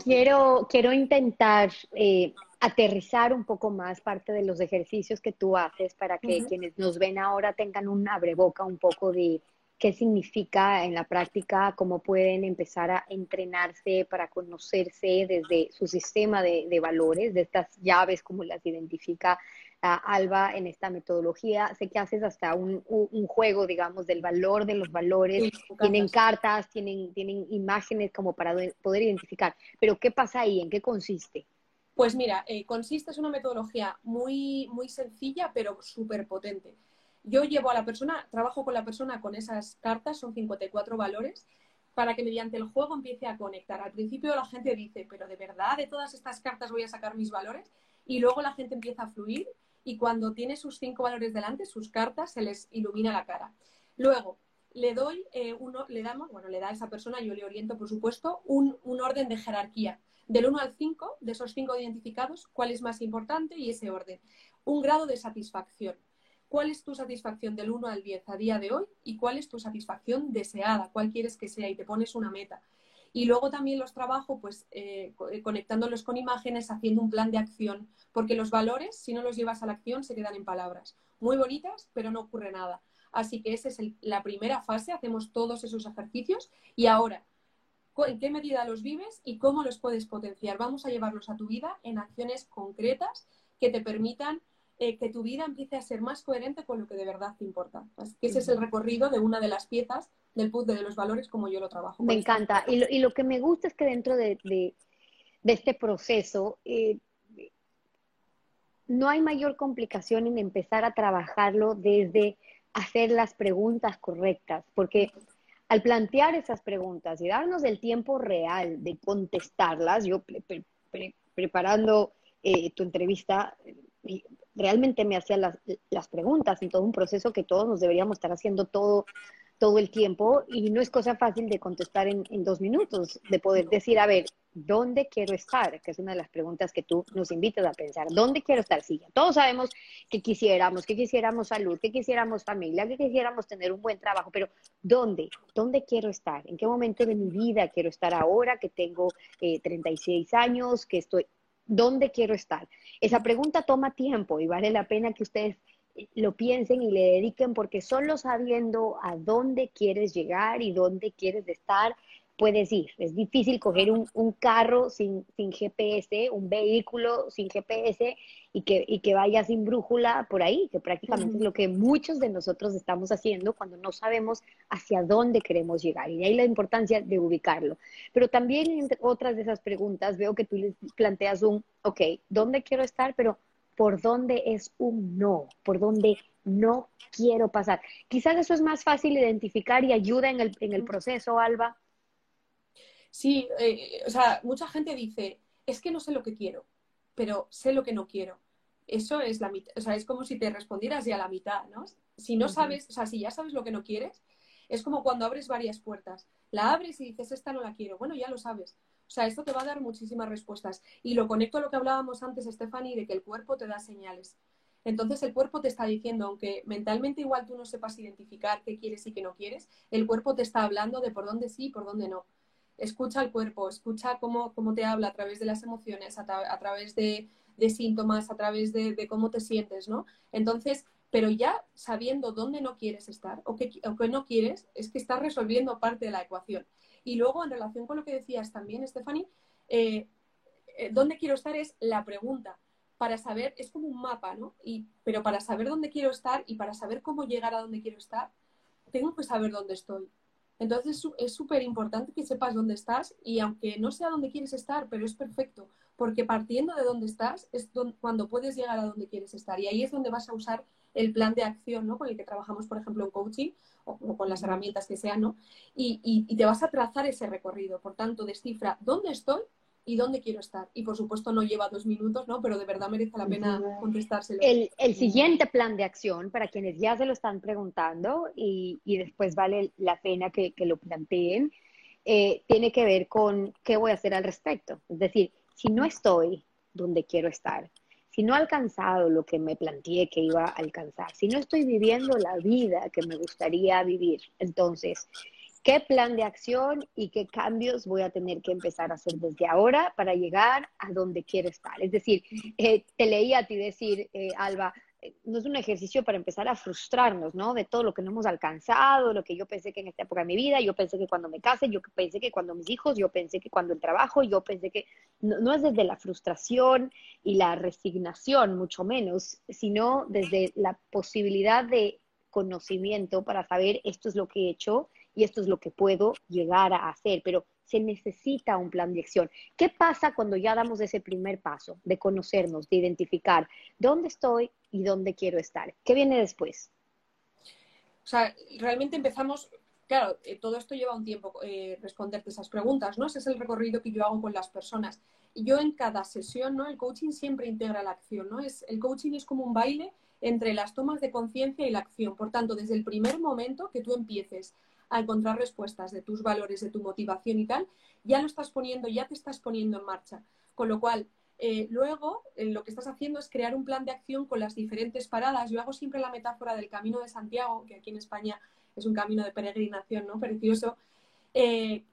quiero, quiero intentar eh, aterrizar un poco más parte de los ejercicios que tú haces para que quienes nos ven ahora tengan un abreboca un poco de qué significa en la práctica, cómo pueden empezar a entrenarse para conocerse desde su sistema de, valores, de estas llaves, como las identifica Alba en esta metodología. Sé que haces hasta un, un, juego, digamos, del valor de los valores. tienen cartas, tienen, tienen imágenes como para poder identificar. Pero ¿qué pasa ahí? ¿En qué consiste? Pues mira, eh, consiste, es una metodología muy, muy sencilla, pero súper potente yo llevo a la persona, trabajo con la persona con esas cartas, son 54 valores, para que mediante el juego empiece a conectar. Al principio la gente dice, pero de verdad de todas estas cartas voy a sacar mis valores, y luego la gente empieza a fluir y cuando tiene sus cinco valores delante, sus cartas, se les ilumina la cara. Luego, le doy eh, uno, le damos, bueno, le da a esa persona, yo le oriento, por supuesto, un, un orden de jerarquía. Del 1 al 5, de esos cinco identificados, cuál es más importante y ese orden. Un grado de satisfacción cuál es tu satisfacción del 1 al 10 a día de hoy y cuál es tu satisfacción deseada, cuál quieres que sea y te pones una meta. Y luego también los trabajo pues eh, eh, conectándolos con imágenes, haciendo un plan de acción, porque los valores, si no los llevas a la acción, se quedan en palabras. Muy bonitas, pero no ocurre nada. Así que esa es la primera fase, hacemos todos esos ejercicios y ahora, ¿en qué medida los vives y cómo los puedes potenciar? Vamos a llevarlos a tu vida en acciones concretas que te permitan eh, que tu vida empiece a ser más coherente con lo que de verdad te importa. que ese es el recorrido de una de las piezas del puzzle de los valores como yo lo trabajo. Me encanta. Y lo, que me gusta es que dentro de, este proceso eh, no hay mayor complicación en empezar a trabajarlo desde hacer las preguntas correctas, porque al plantear esas preguntas y darnos el tiempo real de contestarlas, yo preparando eh, tu entrevista, realmente me hacía las, las, preguntas en todo un proceso que todos nos deberíamos estar haciendo todo, todo el tiempo y no es cosa fácil de contestar en, en, dos minutos, de poder decir, a ver, ¿dónde quiero estar? Que es una de las preguntas que tú nos invitas a pensar. ¿Dónde quiero estar? Sí, todos sabemos que quisiéramos, que quisiéramos salud, que quisiéramos familia, que quisiéramos tener un buen trabajo, pero ¿dónde? ¿Dónde quiero estar? ¿En qué momento de mi vida quiero estar ahora que tengo eh, 36 años, que estoy ¿Dónde quiero estar? Esa pregunta toma tiempo y vale la pena que ustedes lo piensen y le dediquen porque solo sabiendo a dónde quieres llegar y dónde quieres estar puedes ir. Es difícil coger un, carro sin, sin, GPS, un vehículo sin GPS y que, y que vaya sin brújula por ahí, que prácticamente es lo que muchos de nosotros estamos haciendo cuando no sabemos hacia dónde queremos llegar. Y de ahí la importancia de ubicarlo. Pero también entre otras de esas preguntas veo que tú les planteas un, ok, ¿dónde quiero estar? Pero ¿por dónde es un no? ¿Por dónde no quiero pasar? Quizás eso es más fácil identificar y ayuda en el, en el proceso, Alba Sí, eh, o sea, mucha gente dice, es que no sé lo que quiero, pero sé lo que no quiero. Eso es la mitad, o sea, es como si te respondieras ya a la mitad, ¿no? Si no sabes, o sea, si ya sabes lo que no quieres, es como cuando abres varias puertas. La abres y dices, esta no la quiero. Bueno, ya lo sabes. O sea, esto te va a dar muchísimas respuestas. Y lo conecto a lo que hablábamos antes, Stephanie, de que el cuerpo te da señales. Entonces el cuerpo te está diciendo, aunque mentalmente igual tú no sepas identificar qué quieres y qué no quieres, el cuerpo te está hablando de por dónde sí y por dónde no escucha el cuerpo, escucha cómo, cómo te habla a través de las emociones, a, través de, síntomas, a través de, cómo te sientes, ¿no? Entonces, pero ya sabiendo dónde no quieres estar o qué, no quieres, es que estás resolviendo parte de la ecuación. Y luego, en relación con lo que decías también, Stephanie, eh, eh, dónde quiero estar es la pregunta. Para saber, es como un mapa, ¿no? Y, pero para saber dónde quiero estar y para saber cómo llegar a dónde quiero estar, tengo que saber dónde estoy. Entonces es súper importante que sepas dónde estás y aunque no sea donde quieres estar, pero es perfecto, porque partiendo de dónde estás es cuando puedes llegar a donde quieres estar y ahí es donde vas a usar el plan de acción ¿no? con el que trabajamos, por ejemplo, en coaching o, con las herramientas que sean, ¿no? Y, y, te vas a trazar ese recorrido. Por tanto, descifra dónde estoy y dónde quiero estar. Y por supuesto no lleva dos minutos, ¿no? Pero de verdad merece la pena contestárselo. El, el siguiente plan de acción, para quienes ya se lo están preguntando y, y después vale la pena que, que lo planteen, eh, tiene que ver con qué voy a hacer al respecto. Es decir, si no estoy donde quiero estar, si no he alcanzado lo que me planteé que iba a alcanzar, si no estoy viviendo la vida que me gustaría vivir, entonces qué plan de acción y qué cambios voy a tener que empezar a hacer desde ahora para llegar a donde quiero estar. Es decir, eh, te leía a ti decir, eh, Alba, no es un ejercicio para empezar a frustrarnos, ¿no? De todo lo que no hemos alcanzado, lo que yo pensé que en esta época de mi vida, yo pensé que cuando me case, yo pensé que cuando mis hijos, yo pensé que cuando el trabajo, yo pensé que no, es desde la frustración y la resignación, mucho menos, sino desde la posibilidad de conocimiento para saber esto es lo que he hecho y esto es lo que puedo llegar a hacer, pero se necesita un plan de acción. ¿Qué pasa cuando ya damos ese primer paso de conocernos, de identificar dónde estoy y dónde quiero estar? ¿Qué viene después? O sea, realmente empezamos, claro, eh, todo esto lleva un tiempo eh, responderte esas preguntas, ¿no? Ese es el recorrido que yo hago con las personas. Y yo en cada sesión, ¿no? El coaching siempre integra la acción, ¿no? Es, el coaching es como un baile entre las tomas de conciencia y la acción. Por tanto, desde el primer momento que tú empieces a encontrar respuestas de tus valores, de tu motivación y tal, ya lo estás poniendo, ya te estás poniendo en marcha. Con lo cual, eh, luego eh, lo que estás haciendo es crear un plan de acción con las diferentes paradas. Yo hago siempre la metáfora del Camino de Santiago, que aquí en España es un camino de peregrinación, ¿no? Precioso. Eh,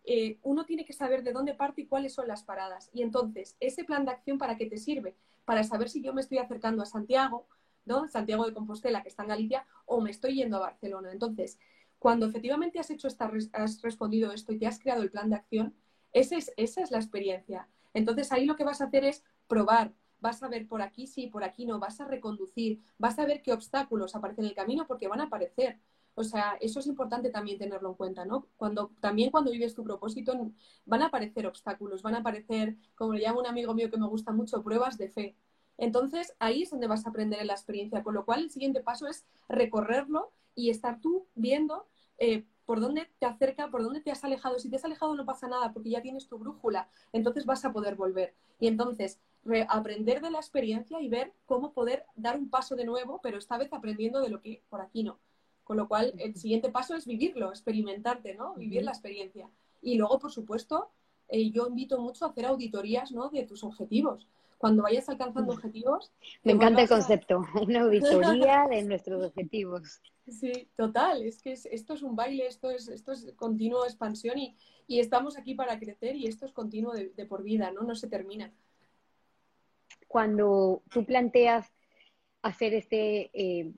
uno tiene que saber de dónde parte y cuáles son las paradas. Y entonces, ese plan de acción, ¿para qué te sirve? Para saber si yo me estoy acercando a Santiago, ¿no? Santiago de Compostela, que está en Galicia, o me estoy yendo a Barcelona. Entonces, cuando efectivamente has hecho esta, has respondido esto y te has creado el plan de acción, esa es, esa es la experiencia. Entonces ahí lo que vas a hacer es probar, vas a ver por aquí sí, por aquí no, vas a reconducir, vas a ver qué obstáculos aparecen en el camino porque van a aparecer. O sea, eso es importante también tenerlo en cuenta, ¿no? Cuando, también cuando vives tu propósito van a aparecer obstáculos, van a aparecer, como le llama un amigo mío que me gusta mucho, pruebas de fe. Entonces, ahí es donde vas a aprender en la experiencia, con lo cual el siguiente paso es recorrerlo y estar tú viendo eh, por dónde te acerca, por dónde te has alejado. Si te has alejado no pasa nada porque ya tienes tu brújula, entonces vas a poder volver. Y entonces aprender de la experiencia y ver cómo poder dar un paso de nuevo, pero esta vez aprendiendo de lo que por aquí no. Con lo cual, el siguiente paso es vivirlo, experimentarte, ¿no? Vivir la experiencia. Y luego, por supuesto, eh, yo invito mucho a hacer auditorías, ¿no? De tus objetivos cuando vayas alcanzando objetivos. Me encanta el concepto, una *laughs* auditoría de nuestros objetivos. Sí, total, es que esto es un baile, esto es, esto es continuo expansión y, y estamos aquí para crecer y esto es continuo de, por vida, ¿no? No se termina. Cuando tú planteas hacer este, eh,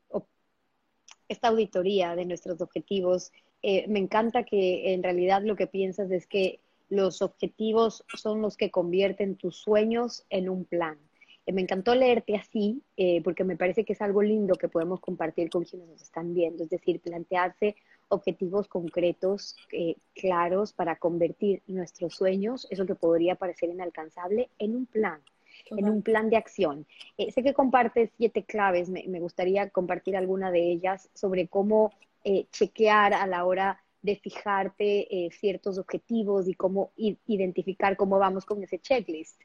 esta auditoría de nuestros objetivos, eh, me encanta que en realidad lo que piensas es que los objetivos son los que convierten tus sueños en un plan. Eh, me encantó leerte así, eh, porque me parece que es algo lindo que podemos compartir con quienes nos están viendo, es decir, plantearse objetivos concretos, eh, claros, para convertir nuestros sueños, eso que podría parecer inalcanzable, en un plan, en un plan de acción. sé que compartes siete claves, me, me, gustaría compartir alguna de ellas sobre cómo chequear a la hora de fijarte eh, ciertos objetivos y cómo identificar cómo vamos con ese checklist.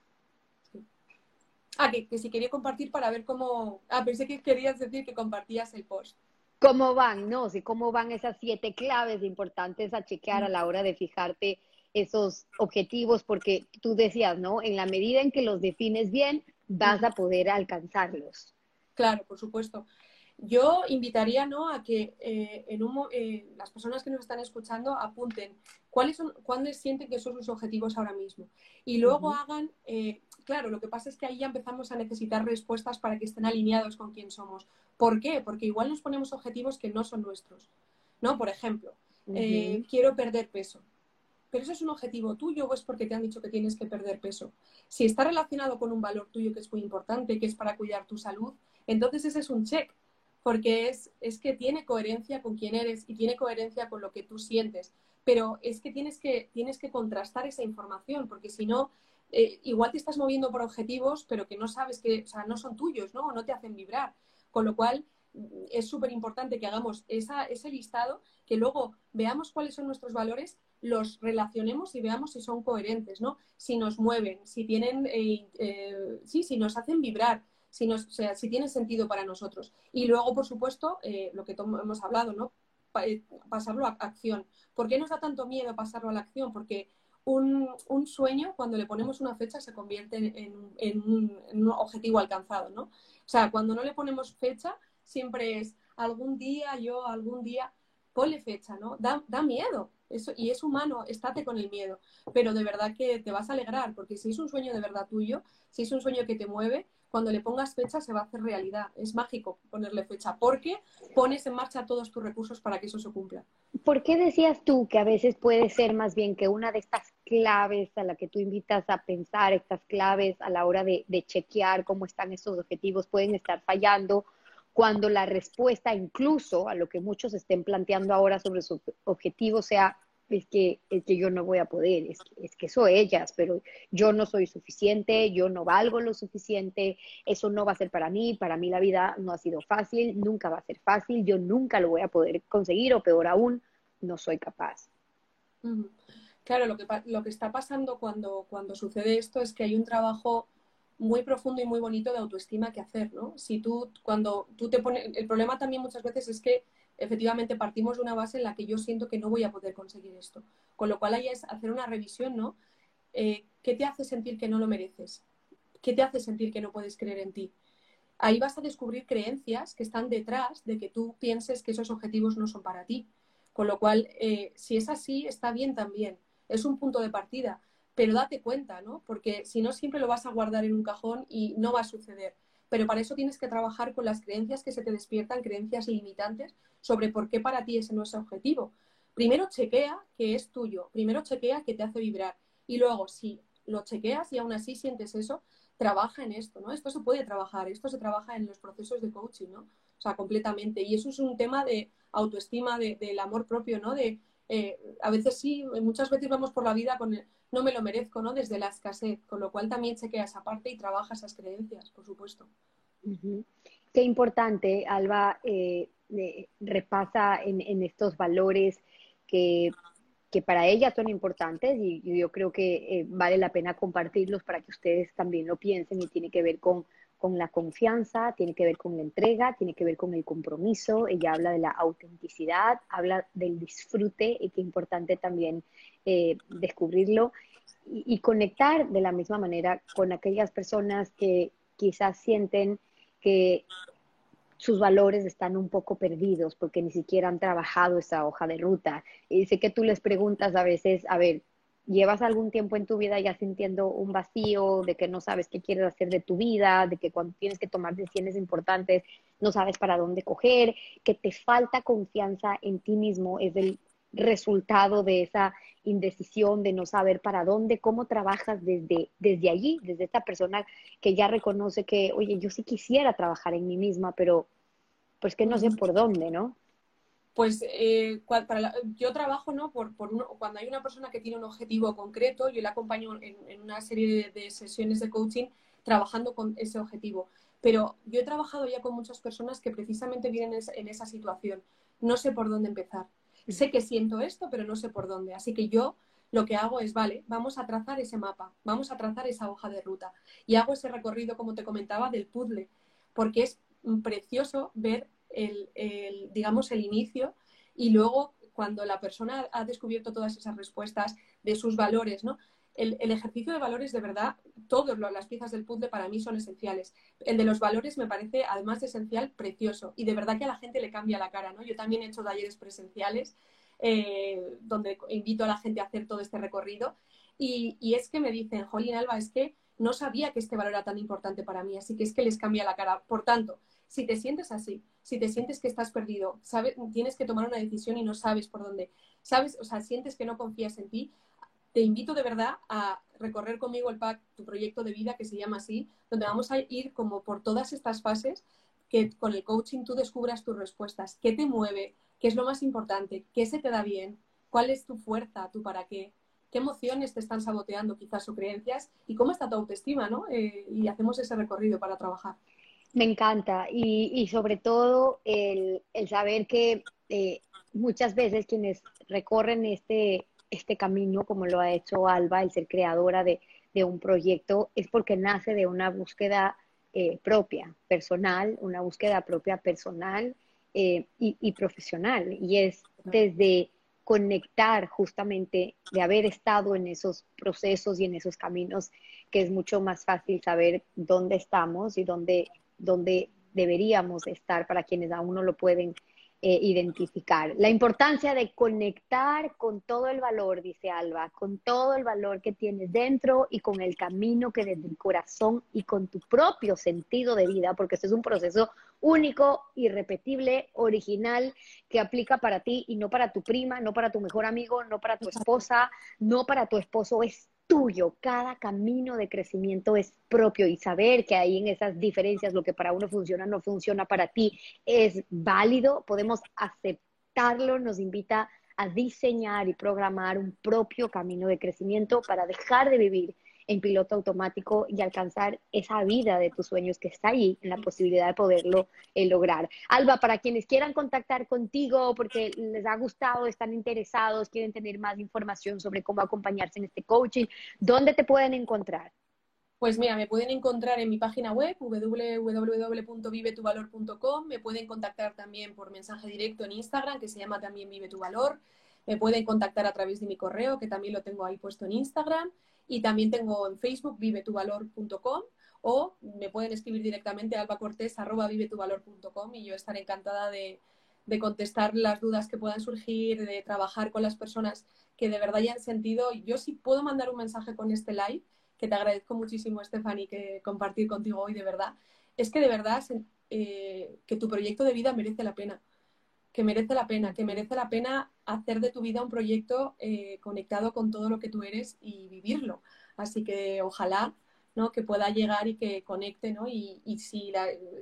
Ah, que, si quería compartir para ver cómo... Ah, pensé que querías decir que compartías el post. ¿Cómo van? No, sí, cómo van esas siete claves importantes a chequear a la hora de fijarte esos objetivos, porque tú decías, ¿no? En la medida en que los defines bien, vas a poder alcanzarlos. Claro, por supuesto. Yo invitaría ¿no? a que eh, en un, eh, las personas que nos están escuchando apunten cuáles son, cuáles sienten que son sus objetivos ahora mismo. Y luego hagan, eh, claro, lo que pasa es que ahí ya empezamos a necesitar respuestas para que estén alineados con quién somos. ¿Por qué? Porque igual nos ponemos objetivos que no son nuestros. ¿no? Por ejemplo, quiero perder peso. Pero eso es un objetivo tuyo o es porque te han dicho que tienes que perder peso. Si está relacionado con un valor tuyo que es muy importante, que es para cuidar tu salud, entonces ese es un check porque es, es que tiene coherencia con quién eres y tiene coherencia con lo que tú sientes. pero es que tienes que, tienes que contrastar esa información, porque si no, eh, igual te estás moviendo por objetivos, pero que no sabes que, o sea, no son tuyos, ¿no? O no te hacen vibrar. Con lo cual, mm, es súper importante que hagamos ese listado, que luego veamos cuáles son nuestros valores, los relacionemos y veamos si son coherentes, ¿no? Si nos mueven, si tienen, eh, eh, sí, si nos hacen vibrar, si, nos, o sea, si tienen sentido para nosotros. Y luego, por supuesto, lo que hemos hablado, ¿no? pasarlo a acción. ¿Por qué nos da tanto miedo pasarlo a la acción? Porque un, sueño, cuando le ponemos una fecha, se convierte en, un, objetivo alcanzado, ¿no? O sea, cuando no le ponemos fecha, siempre es algún día, yo, algún día, ponle fecha, ¿no? Da, da miedo. Eso, y es humano, estate con el miedo. Pero de verdad que te vas a alegrar, porque si es un sueño de verdad tuyo, si es un sueño que te mueve, cuando le pongas fecha se va a hacer realidad. Es mágico ponerle fecha, porque pones en marcha todos tus recursos para que eso se cumpla. ¿Por qué decías tú que a veces puede ser más bien que una de estas claves a la que tú invitas a pensar, estas claves a la hora de, chequear cómo están estos objetivos, pueden estar fallando? cuando la respuesta incluso a lo que muchos estén planteando ahora sobre su objetivo sea es que, es que yo no voy a poder, es es que eso ellas, pero yo no soy suficiente, yo no valgo lo suficiente, eso no va a ser para mí, para mí la vida no ha sido fácil, nunca va a ser fácil, yo nunca lo voy a poder conseguir o peor aún, no soy capaz. Claro, lo que, lo que está pasando cuando, cuando sucede esto es que hay un trabajo muy profundo y muy bonito de autoestima que hacer, ¿no? Si tú, cuando tú te pones, el problema también muchas veces es que efectivamente partimos de una base en la que yo siento que no voy a poder conseguir esto. Con lo cual ahí es hacer una revisión, ¿no? Eh, ¿Qué te hace sentir que no lo mereces? ¿Qué te hace sentir que no puedes creer en ti? Ahí vas a descubrir creencias que están detrás de que tú pienses que esos objetivos no son para ti. Con lo cual, eh, si es así, está bien también. Es un punto de partida, pero date cuenta, ¿no? Porque si no, siempre lo vas a guardar en un cajón y no va a suceder pero para eso tienes que trabajar con las creencias que se te despiertan, creencias limitantes sobre por qué para ti ese no es objetivo. Primero chequea que es tuyo, primero chequea que te hace vibrar y luego si lo chequeas y aún así sientes eso, trabaja en esto, ¿no? Esto se puede trabajar, esto se trabaja en los procesos de coaching, ¿no? O sea, completamente. Y eso es un tema de autoestima, del amor propio, ¿no? De, eh, a veces sí, muchas veces vamos por la vida con el, no me lo merezco, ¿no? Desde la escasez, con lo cual también chequea esa parte y trabaja esas creencias, por supuesto. Qué importante, Alba, eh, repasa en, estos valores que, para ella son importantes y, yo creo que eh, vale la pena compartirlos para que ustedes también lo piensen y tiene que ver con con la confianza, tiene que ver con la entrega, tiene que ver con el compromiso, ella habla de la autenticidad, habla del disfrute y qué importante también eh, descubrirlo y, conectar de la misma manera con aquellas personas que quizás sienten que sus valores están un poco perdidos porque ni siquiera han trabajado esa hoja de ruta. Y sé que tú les preguntas a veces, a ver, llevas algún tiempo en tu vida ya sintiendo un vacío, de que no sabes qué quieres hacer de tu vida, de que cuando tienes que tomar decisiones importantes no sabes para dónde coger, que te falta confianza en ti mismo, es el resultado de esa indecisión, de no saber para dónde, cómo trabajas desde, desde allí, desde esta persona que ya reconoce que, oye, yo sí quisiera trabajar en mí misma, pero pues que no sé por dónde, ¿no? Pues eh, yo trabajo, ¿no? Por, cuando hay una persona que tiene un objetivo concreto, yo le acompaño en, una serie de, sesiones de coaching trabajando con ese objetivo. Pero yo he trabajado ya con muchas personas que precisamente vienen en esa situación. No sé por dónde empezar. Sé que siento esto, pero no sé por dónde. Así que yo lo que hago es, vale, vamos a trazar ese mapa, vamos a trazar esa hoja de ruta. Y hago ese recorrido, como te comentaba, del puzzle, porque es precioso ver el, digamos, el inicio y luego cuando la persona ha descubierto todas esas respuestas de sus valores, ¿no? El, ejercicio de valores, de verdad, todas las piezas del puzzle para mí son esenciales. El de los valores me parece, además de esencial, precioso. Y de verdad que a la gente le cambia la cara, ¿no? Yo también he hecho talleres presenciales eh, donde invito a la gente a hacer todo este recorrido. Y, y es que me dicen, Jolín Alba, es que no sabía que este valor era tan importante para mí, así que es que les cambia la cara. Por tanto, si te sientes así, si te sientes que estás perdido, sabes, tienes que tomar una decisión y no sabes por dónde, sabes, o sea, sientes que no confías en ti, te invito de verdad a recorrer conmigo el pack, tu proyecto de vida que se llama así, donde vamos a ir como por todas estas fases que con el coaching tú descubras tus respuestas, qué te mueve, qué es lo más importante, qué se te da bien, ¿Cuál es tu fuerza, tu para qué? ¿Qué emociones te están saboteando quizás o creencias? ¿Y cómo está tu autoestima, no? Eh, y hacemos ese recorrido para trabajar. Me encanta y, sobre todo el, saber que eh, muchas veces quienes recorren este, este camino, como lo ha hecho Alba, el ser creadora de, un proyecto, es porque nace de una búsqueda eh, propia, personal, una búsqueda propia personal y, y, profesional. Y es desde conectar justamente de haber estado en esos procesos y en esos caminos, que es mucho más fácil saber dónde estamos y dónde, dónde deberíamos estar para quienes aún no lo pueden eh, identificar. La importancia de conectar con todo el valor, dice Alba, con todo el valor que tienes dentro y con el camino que desde el corazón y con tu propio sentido de vida, porque este es un proceso único, irrepetible, original, que aplica para ti y no para tu prima, no para tu mejor amigo, no para tu esposa, no para tu esposo, es tuyo, cada camino de crecimiento es propio y saber que ahí en esas diferencias lo que para uno funciona no funciona para ti es válido, podemos aceptarlo, nos invita a diseñar y programar un propio camino de crecimiento para dejar de vivir en piloto automático y alcanzar esa vida de tus sueños que está ahí, en la posibilidad de poderlo eh, lograr. Alba, para quienes quieran contactar contigo porque les ha gustado, están interesados, quieren tener más información sobre cómo acompañarse en este coaching, ¿dónde te pueden encontrar? Pues mira, me pueden encontrar en mi página web www.vivetuvalor.com, me pueden contactar también por mensaje directo en Instagram, que se llama también Vive tu Valor, me pueden contactar a través de mi correo, que también lo tengo ahí puesto en Instagram, y también tengo en Facebook vivetuvalor.com o me pueden escribir directamente a albacortés.vivetuvalor.com y yo estaré encantada de, de contestar las dudas que puedan surgir, de trabajar con las personas que de verdad hayan sentido. Yo sí puedo mandar un mensaje con este live, que te agradezco muchísimo, Stephanie, que compartir contigo hoy, de verdad. Es que de verdad eh, que tu proyecto de vida merece la pena que merece la pena, que merece la pena hacer de tu vida un proyecto eh, conectado con todo lo que tú eres y vivirlo. Así que ojalá ¿no? que pueda llegar y que conecte, ¿no? Y, y si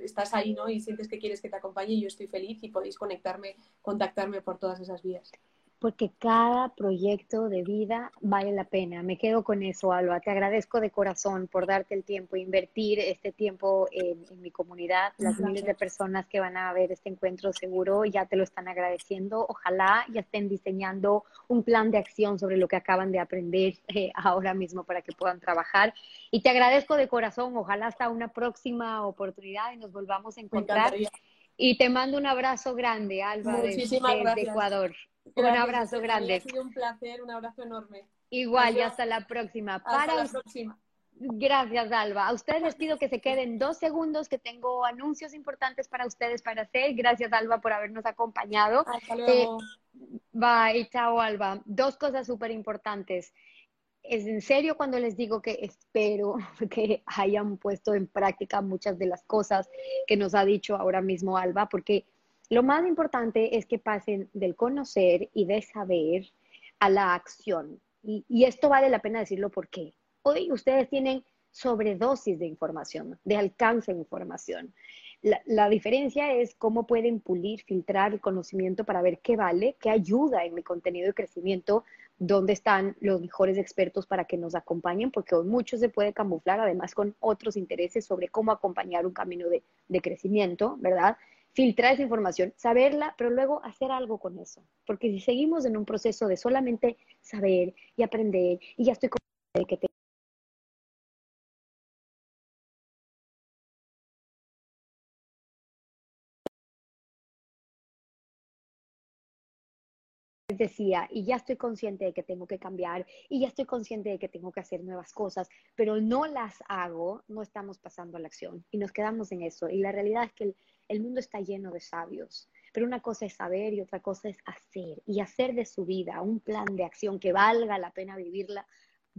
estás ahí, ¿no? Y sientes que quieres que te acompañe, yo estoy feliz y podéis conectarme, contactarme por todas esas vías porque cada proyecto de vida vale la pena. Me quedo con eso, Alba. Te agradezco de corazón por darte el tiempo, invertir este tiempo en, mi comunidad. Las miles de personas que van a ver este encuentro seguro ya te lo están agradeciendo. Ojalá ya estén diseñando un plan de acción sobre lo que acaban de aprender *laughs* eh, ahora mismo para que puedan trabajar. Y te agradezco de corazón. Ojalá hasta una próxima oportunidad y nos volvamos a encontrar. Y te mando un abrazo grande, Alba, desde Ecuador un abrazo grande. Ha sido un placer, un abrazo enorme. Igual, y hasta la próxima. Hasta la próxima. Gracias, Alba. A ustedes les pido que se queden dos segundos, que tengo anuncios importantes para ustedes para hacer. Gracias, Alba, por habernos acompañado. Hasta luego. Eh, bye, chao, Alba. Dos cosas súper importantes. Es en serio cuando les digo que espero *laughs* que hayan puesto en práctica muchas de las cosas que nos ha dicho ahora mismo Alba, porque lo más importante es que pasen del conocer y de saber a la acción. Y, esto vale la pena decirlo porque hoy ustedes tienen sobredosis de información, de alcance de información. La, diferencia es cómo pueden pulir, filtrar el conocimiento para ver qué vale, qué ayuda en mi contenido de crecimiento, dónde están los mejores expertos para que nos acompañen, porque hoy mucho se puede camuflar además con otros intereses sobre cómo acompañar un camino de, de crecimiento, ¿verdad? Filtrar esa información, saberla, pero luego hacer algo con eso. Porque si seguimos en un proceso de solamente saber y aprender, y ya estoy con que te decía, y ya estoy consciente de que tengo que cambiar, y ya estoy consciente de que tengo que hacer nuevas cosas, pero no las hago, no estamos pasando a la acción y nos quedamos en eso. Y la realidad es que el, el mundo está lleno de sabios, pero una cosa es saber y otra cosa es hacer y hacer de su vida un plan de acción que valga la pena vivirla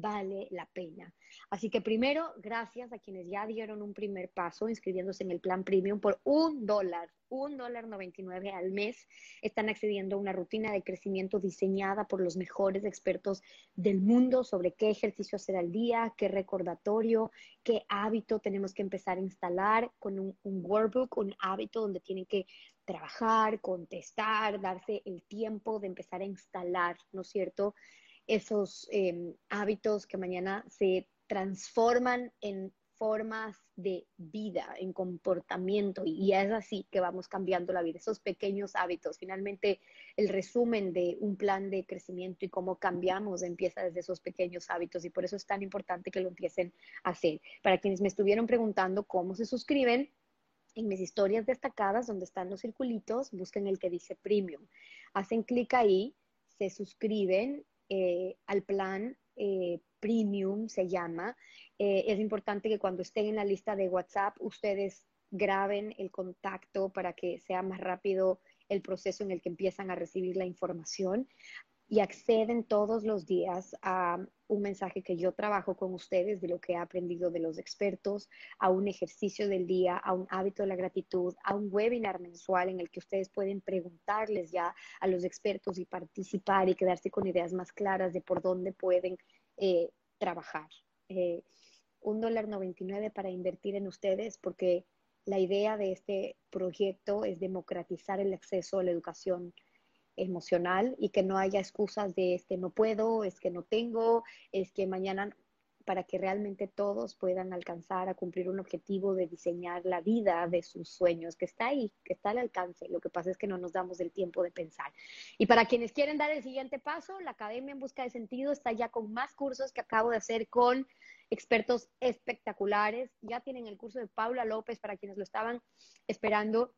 vale la pena. Así que primero, gracias a quienes ya dieron un primer paso inscribiéndose en el plan premium por un dólar, un dólar noventa y nueve al mes. Están accediendo a una rutina de crecimiento diseñada por los mejores expertos del mundo sobre qué ejercicio hacer al día, qué recordatorio, qué hábito tenemos que empezar a instalar con un, un workbook, un hábito donde tienen que trabajar, contestar, darse el tiempo de empezar a instalar, ¿no es cierto? Esos em, hábitos que mañana se transforman en formas de vida, en comportamiento, y es así que vamos cambiando la vida, esos pequeños hábitos. Finalmente, el resumen de un plan de crecimiento y cómo cambiamos empieza desde esos pequeños hábitos, y por eso es tan importante que lo empiecen a hacer. Para quienes me estuvieron preguntando cómo se suscriben, en mis historias destacadas, donde están los circulitos, busquen el que dice Premium. Hacen clic ahí, se suscriben eh, al plan eh, premium, se llama. Eh, es importante que cuando estén en la lista de WhatsApp, ustedes graben el contacto para que sea más rápido el proceso en el que empiezan a recibir la información y acceden todos los días a un mensaje que yo trabajo con ustedes de lo que he aprendido de los expertos, a un ejercicio del día, a un hábito de la gratitud, a un webinar mensual en el que ustedes pueden preguntarles ya a los expertos y participar y quedarse con ideas más claras de por dónde pueden eh, trabajar. Eh, un dólar noventa y nueve para invertir en ustedes porque la idea de este proyecto es democratizar el acceso a la educación emocional y que no haya excusas de es que no puedo, es que no tengo, es que mañana para que realmente todos puedan alcanzar a cumplir un objetivo de diseñar la vida de sus sueños, que está ahí, que está al alcance. Lo que pasa es que no nos damos el tiempo de pensar. Y para quienes quieren dar el siguiente paso, la Academia en Busca de Sentido está ya con más cursos que acabo de hacer con expertos espectaculares. Ya tienen el curso de Paula López para quienes lo estaban esperando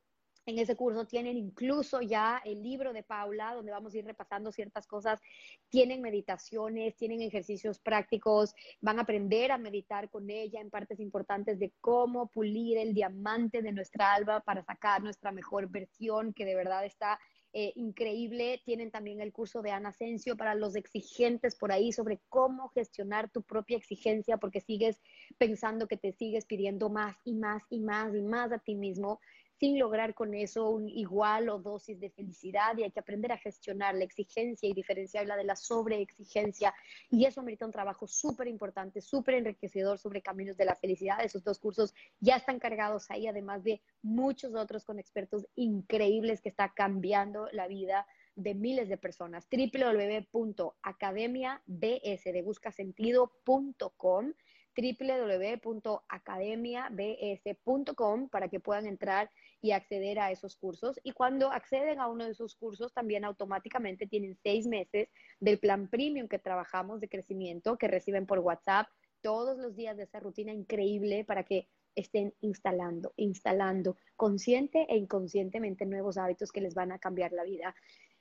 en ese curso tienen incluso ya el libro de Paula, donde vamos a ir repasando ciertas cosas. Tienen meditaciones, tienen ejercicios prácticos, van a aprender a meditar con ella en partes importantes de cómo pulir el diamante de nuestra alba para sacar nuestra mejor versión, que de verdad está eh, increíble. Tienen también el curso de Ana Asensio para los exigentes por ahí sobre cómo gestionar tu propia exigencia porque sigues pensando que te sigues pidiendo más y más y más y más a ti mismo sin lograr con eso un igual o dosis de felicidad y hay que aprender a gestionar la exigencia y diferenciarla de la sobreexigencia y eso merita un trabajo súper importante, súper enriquecedor sobre caminos de la felicidad. Esos dos cursos ya están cargados ahí, además de muchos otros con expertos increíbles que está cambiando la vida de miles de personas. www.academiabsdebuscasentido.com www.academiabs.com para que puedan entrar y acceder a esos cursos. Y cuando acceden a uno de esos cursos, también automáticamente tienen seis meses del plan premium que trabajamos de crecimiento, que reciben por WhatsApp todos los días de esa rutina increíble para que estén instalando, instalando consciente e inconscientemente nuevos hábitos que les van a cambiar la vida.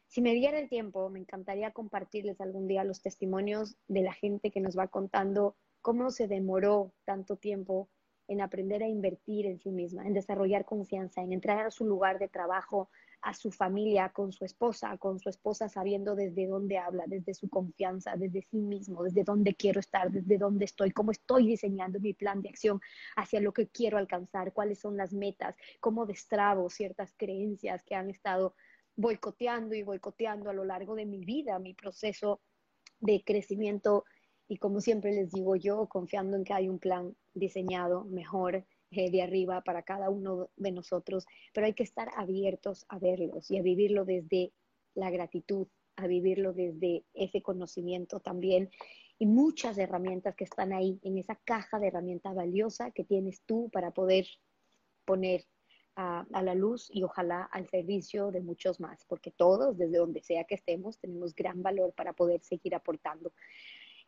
Si me diera el tiempo, me encantaría compartirles algún día los testimonios de la gente que nos va contando cómo se demoró tanto tiempo en aprender a invertir en sí misma, en desarrollar confianza, en entrar a su lugar de trabajo, a su familia, con su esposa, con su esposa sabiendo desde dónde habla, desde su confianza, desde sí mismo, desde dónde quiero estar, desde dónde estoy, cómo estoy diseñando mi plan de acción hacia lo que quiero alcanzar, cuáles son las metas, cómo destrabo ciertas creencias que han estado boicoteando y boicoteando a lo largo de mi vida, mi proceso de crecimiento y como siempre les digo yo, confiando en que hay un plan diseñado mejor eh, de arriba para cada uno de nosotros, pero hay que estar abiertos a verlos y a vivirlo desde la gratitud, a vivirlo desde ese conocimiento también y muchas herramientas que están ahí en esa caja de herramientas valiosa que tienes tú para poder poner a, a, la luz y ojalá al servicio de muchos más, porque todos, desde donde sea que estemos, tenemos gran valor para poder seguir aportando.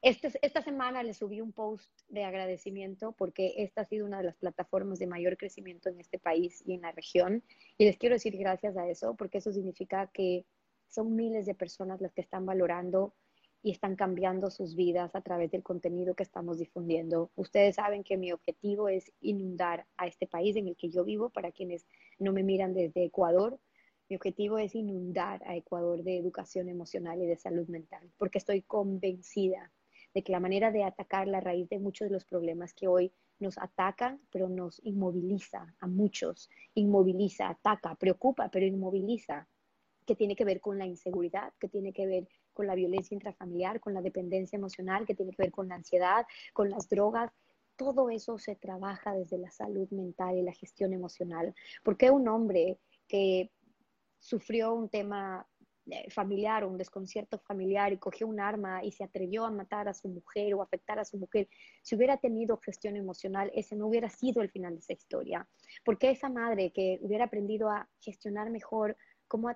Este, esta semana le subí un post de agradecimiento porque esta ha sido una de las plataformas de mayor crecimiento en este país y en la región. Y les quiero decir gracias a eso porque eso significa que son miles de personas las que están valorando y están cambiando sus vidas a través del contenido que estamos difundiendo. Ustedes saben que mi objetivo es inundar a este país en el que yo vivo. Para quienes no me miran desde Ecuador, mi objetivo es inundar a Ecuador de educación emocional y de salud mental porque estoy convencida de que la manera de atacar la raíz de muchos de los problemas que hoy nos atacan, pero nos inmoviliza a muchos, inmoviliza, ataca, preocupa, pero inmoviliza, que tiene que ver con la inseguridad, que tiene que ver con la violencia intrafamiliar, con la dependencia emocional, que tiene que ver con la ansiedad, con las drogas. Todo eso se trabaja desde la salud mental y la gestión emocional. Porque un hombre que sufrió un tema familiar o un desconcierto familiar y cogió un arma y se atrevió a matar a su mujer o afectar a su mujer, si hubiera tenido gestión emocional, ese no hubiera sido el final de esa historia. Porque esa madre que hubiera aprendido a gestionar mejor cómo,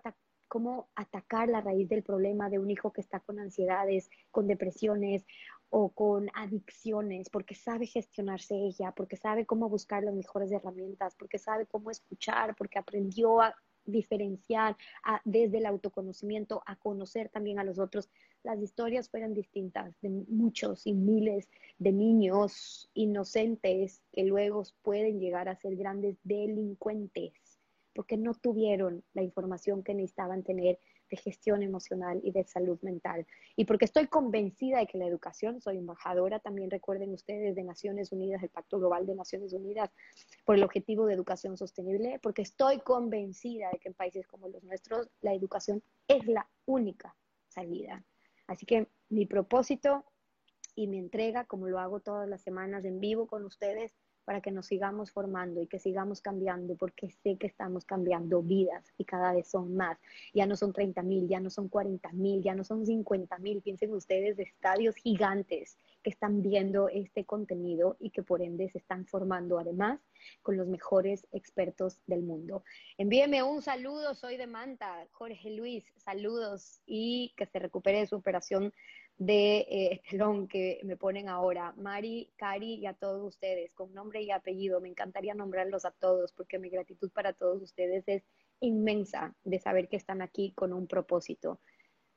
cómo atacar la raíz del problema de un hijo que está con ansiedades, con depresiones o con adicciones, porque sabe gestionarse ella, porque sabe cómo buscar las mejores herramientas, porque sabe cómo escuchar, porque aprendió a diferenciar desde el autoconocimiento a conocer también a los otros, las historias fueran distintas de muchos y miles de niños inocentes que luego pueden llegar a ser grandes delincuentes porque no tuvieron la información que necesitaban tener de gestión emocional y de salud mental. Y porque estoy convencida de que la educación, soy embajadora también, recuerden ustedes, de Naciones Unidas, el Pacto Global de Naciones Unidas, por el objetivo de educación sostenible, porque estoy convencida de que en países como los nuestros la educación es la única salida. Así que mi propósito y mi entrega, como lo hago todas las semanas en vivo con ustedes, para que nos sigamos formando y que sigamos cambiando, porque sé que estamos cambiando vidas y cada vez son más. Ya no son 30 mil, ya no son 40 mil, ya no son 50 mil. Piensen ustedes de estadios gigantes que están viendo este contenido y que por ende se están formando además con los mejores expertos del mundo. Envíeme un saludo, soy de Manta, Jorge Luis, saludos y que se recupere de su operación de eh, telón que me ponen ahora. Mari, Cari y a todos ustedes, con nombre y apellido. Me encantaría nombrarlos a todos porque mi gratitud para todos ustedes es inmensa de saber que están aquí con un propósito,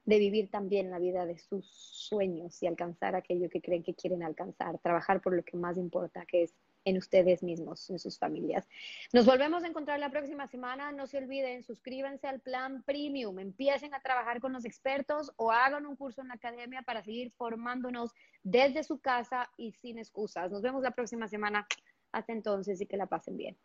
de vivir también la vida de sus sueños y alcanzar aquello que creen que quieren alcanzar, trabajar por lo que más importa, que es en ustedes mismos, en sus familias. Nos volvemos a encontrar la próxima semana. No se olviden, suscríbanse al plan premium, empiecen a trabajar con los expertos o hagan un curso en la academia para seguir formándonos desde su casa y sin excusas. Nos vemos la próxima semana. Hasta entonces y que la pasen bien.